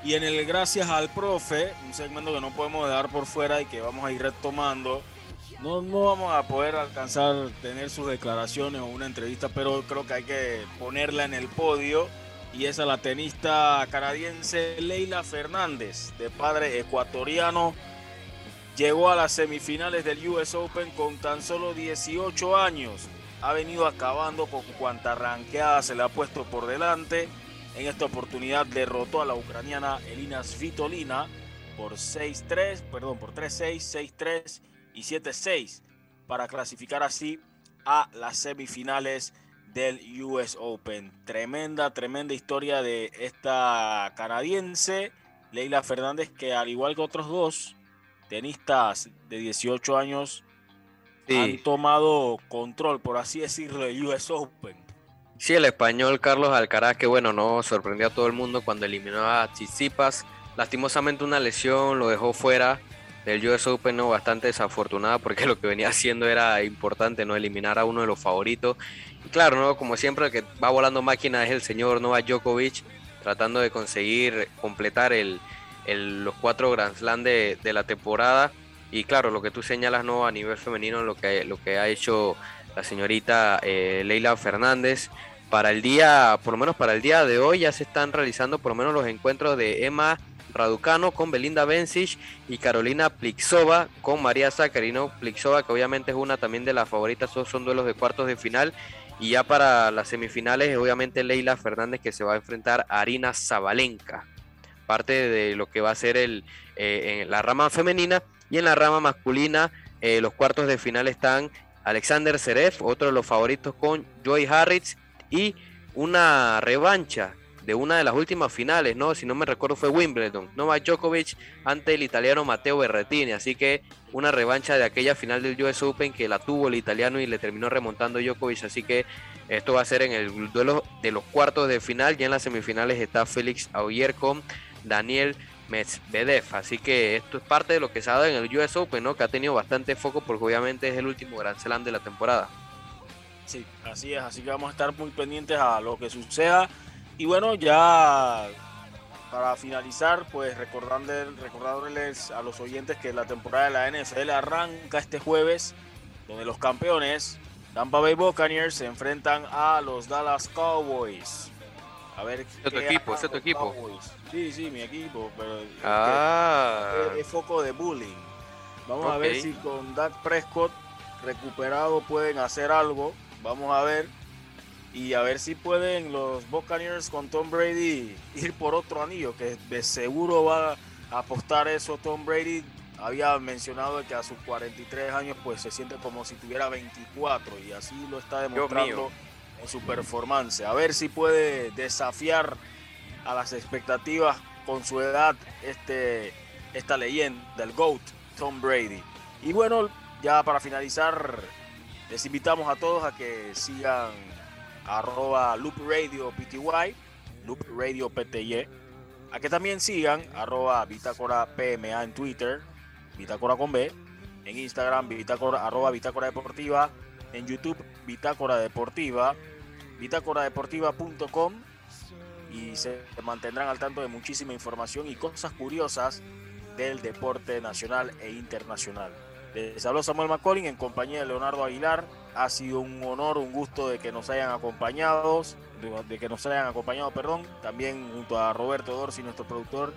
Y en el Gracias al Profe, un segmento que no podemos dejar por fuera y que vamos a ir retomando. No, no vamos a poder alcanzar tener sus declaraciones o una entrevista, pero creo que hay que ponerla en el podio. Y es a la tenista canadiense Leila Fernández, de padre ecuatoriano. Llegó a las semifinales del US Open con tan solo 18 años. Ha venido acabando con cuanta ranqueada se le ha puesto por delante en esta oportunidad derrotó a la ucraniana Elina Svitolina por 6-3, perdón, por 3-6, 6-3 y 7-6 para clasificar así a las semifinales del US Open. Tremenda, tremenda historia de esta canadiense, Leila Fernández, que al igual que otros dos tenistas de 18 años, han tomado control, por así decirlo, del US Open. Sí, el español Carlos Alcaraz, que bueno, no sorprendió a todo el mundo cuando eliminó a Tsitsipas. Lastimosamente una lesión lo dejó fuera del US Open, no bastante desafortunada porque lo que venía haciendo era importante, no eliminar a uno de los favoritos. Y claro, no, como siempre el que va volando máquina es el señor Novak Djokovic, tratando de conseguir completar el, los cuatro Grand Slam de, de, la temporada. Y claro, lo que tú señalas no a nivel femenino, lo que, lo que ha hecho la señorita eh, Leila Fernández. Para el día, por lo menos para el día de hoy, ya se están realizando por lo menos los encuentros de Emma Raducano con Belinda Bencic y Carolina Plixova con María Zacarino. Plixova, que obviamente es una también de las favoritas, son duelos de cuartos de final. Y ya para las semifinales, obviamente Leila Fernández que se va a enfrentar a Arina Zabalenka, parte de lo que va a ser el, eh, en la rama femenina. Y en la rama masculina, eh, los cuartos de final están Alexander Zverev, otro de los favoritos con Joy Harris y una revancha de una de las últimas finales, ¿no? Si no me recuerdo fue Wimbledon, Novak Djokovic ante el italiano Matteo Berrettini, así que una revancha de aquella final del US Open que la tuvo el italiano y le terminó remontando Djokovic, así que esto va a ser en el duelo de los cuartos de final, ya en las semifinales está Félix Auger con Daniel Medvedev. Así que esto es parte de lo que se ha dado en el US Open, ¿no? que ha tenido bastante foco porque obviamente es el último Grand Slam de la temporada. Sí, así es, así que vamos a estar muy pendientes a lo que suceda. Y bueno, ya para finalizar, pues recordándoles a los oyentes que la temporada de la NFL arranca este jueves, donde los campeones Tampa Bay Buccaneers se enfrentan a los Dallas Cowboys. A ver. ¿Es tu equipo? ¿Es tu equipo? Sí, sí, mi equipo, pero ah. es, foco de bullying. Vamos a ver si con Dak Prescott recuperado pueden hacer algo. Vamos a ver. Y a ver si pueden los Buccaneers con Tom Brady ir por otro anillo, que de seguro va a apostar eso Tom Brady. Había mencionado que a sus 43 años pues se siente como si tuviera 24 y así lo está demostrando su performance. A ver si puede desafiar a las expectativas con su edad este, esta leyenda, el GOAT, Tom Brady. Y bueno, ya para finalizar, les invitamos a todos a que sigan arroba Loop Radio PTY, Loop Radio PTY, a que también sigan arroba Bitácora PMA en Twitter, Bitácora con B, en Instagram, bitácora, arroba bitácora deportiva, en YouTube, bitácora deportiva, bitácoradeportiva.com y se mantendrán al tanto de muchísima información y cosas curiosas del deporte nacional e internacional. Les habló Samuel McCollin en compañía de Leonardo Aguilar. Ha sido un honor, un gusto de que nos hayan acompañado, de que nos hayan acompañado, perdón, también junto a Roberto Dorsi, nuestro productor,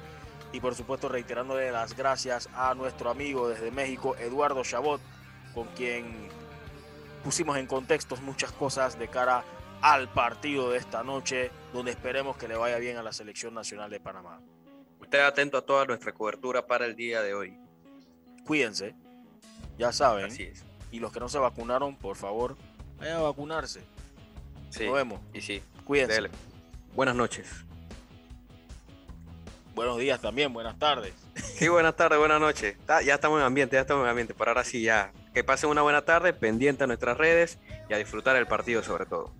y por supuesto reiterándole las gracias a nuestro amigo desde México, Eduardo Chabot, con quien pusimos en contextos muchas cosas de cara al partido de esta noche, donde esperemos que le vaya bien a la selección nacional de Panamá. Usted atento a toda nuestra cobertura para el día de hoy. Cuídense, ya saben. Así es. Y los que no se vacunaron, por favor, vayan a vacunarse. Sí. Nos vemos. Y sí. Cuídense. Dele. Buenas noches. Buenos días también, buenas tardes. Sí, buenas tardes, buenas noches. Ya estamos en ambiente, ya estamos en ambiente. Por ahora sí, ya. Que pasen una buena tarde, pendiente a nuestras redes y a disfrutar el partido sobre todo.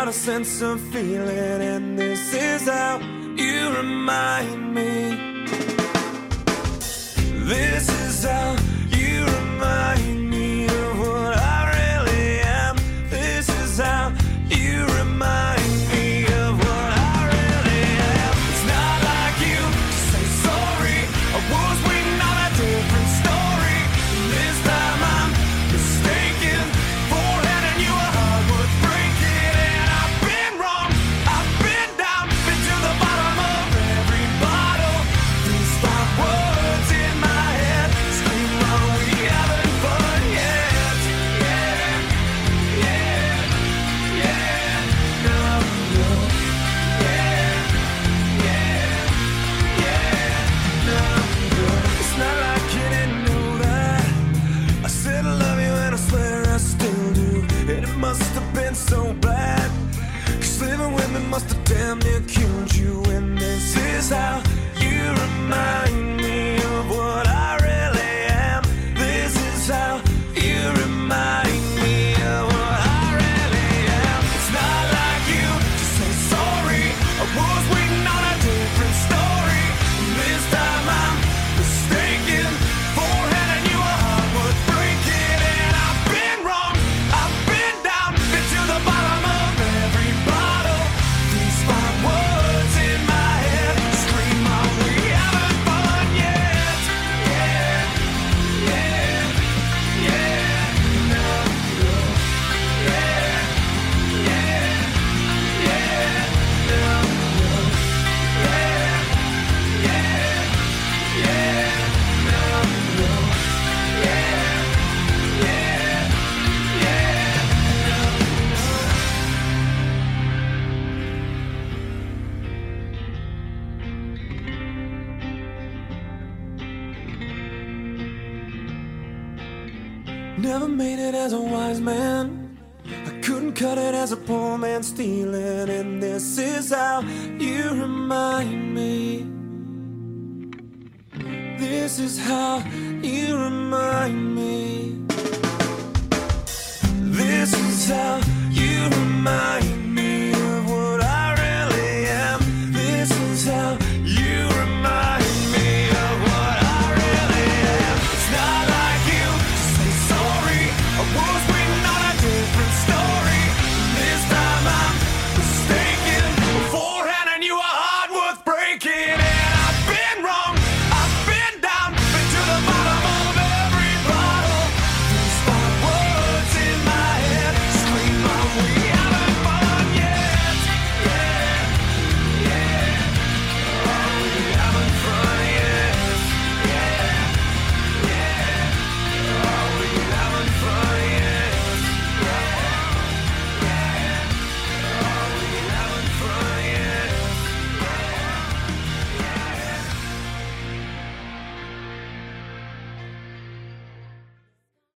Without a sense of feeling.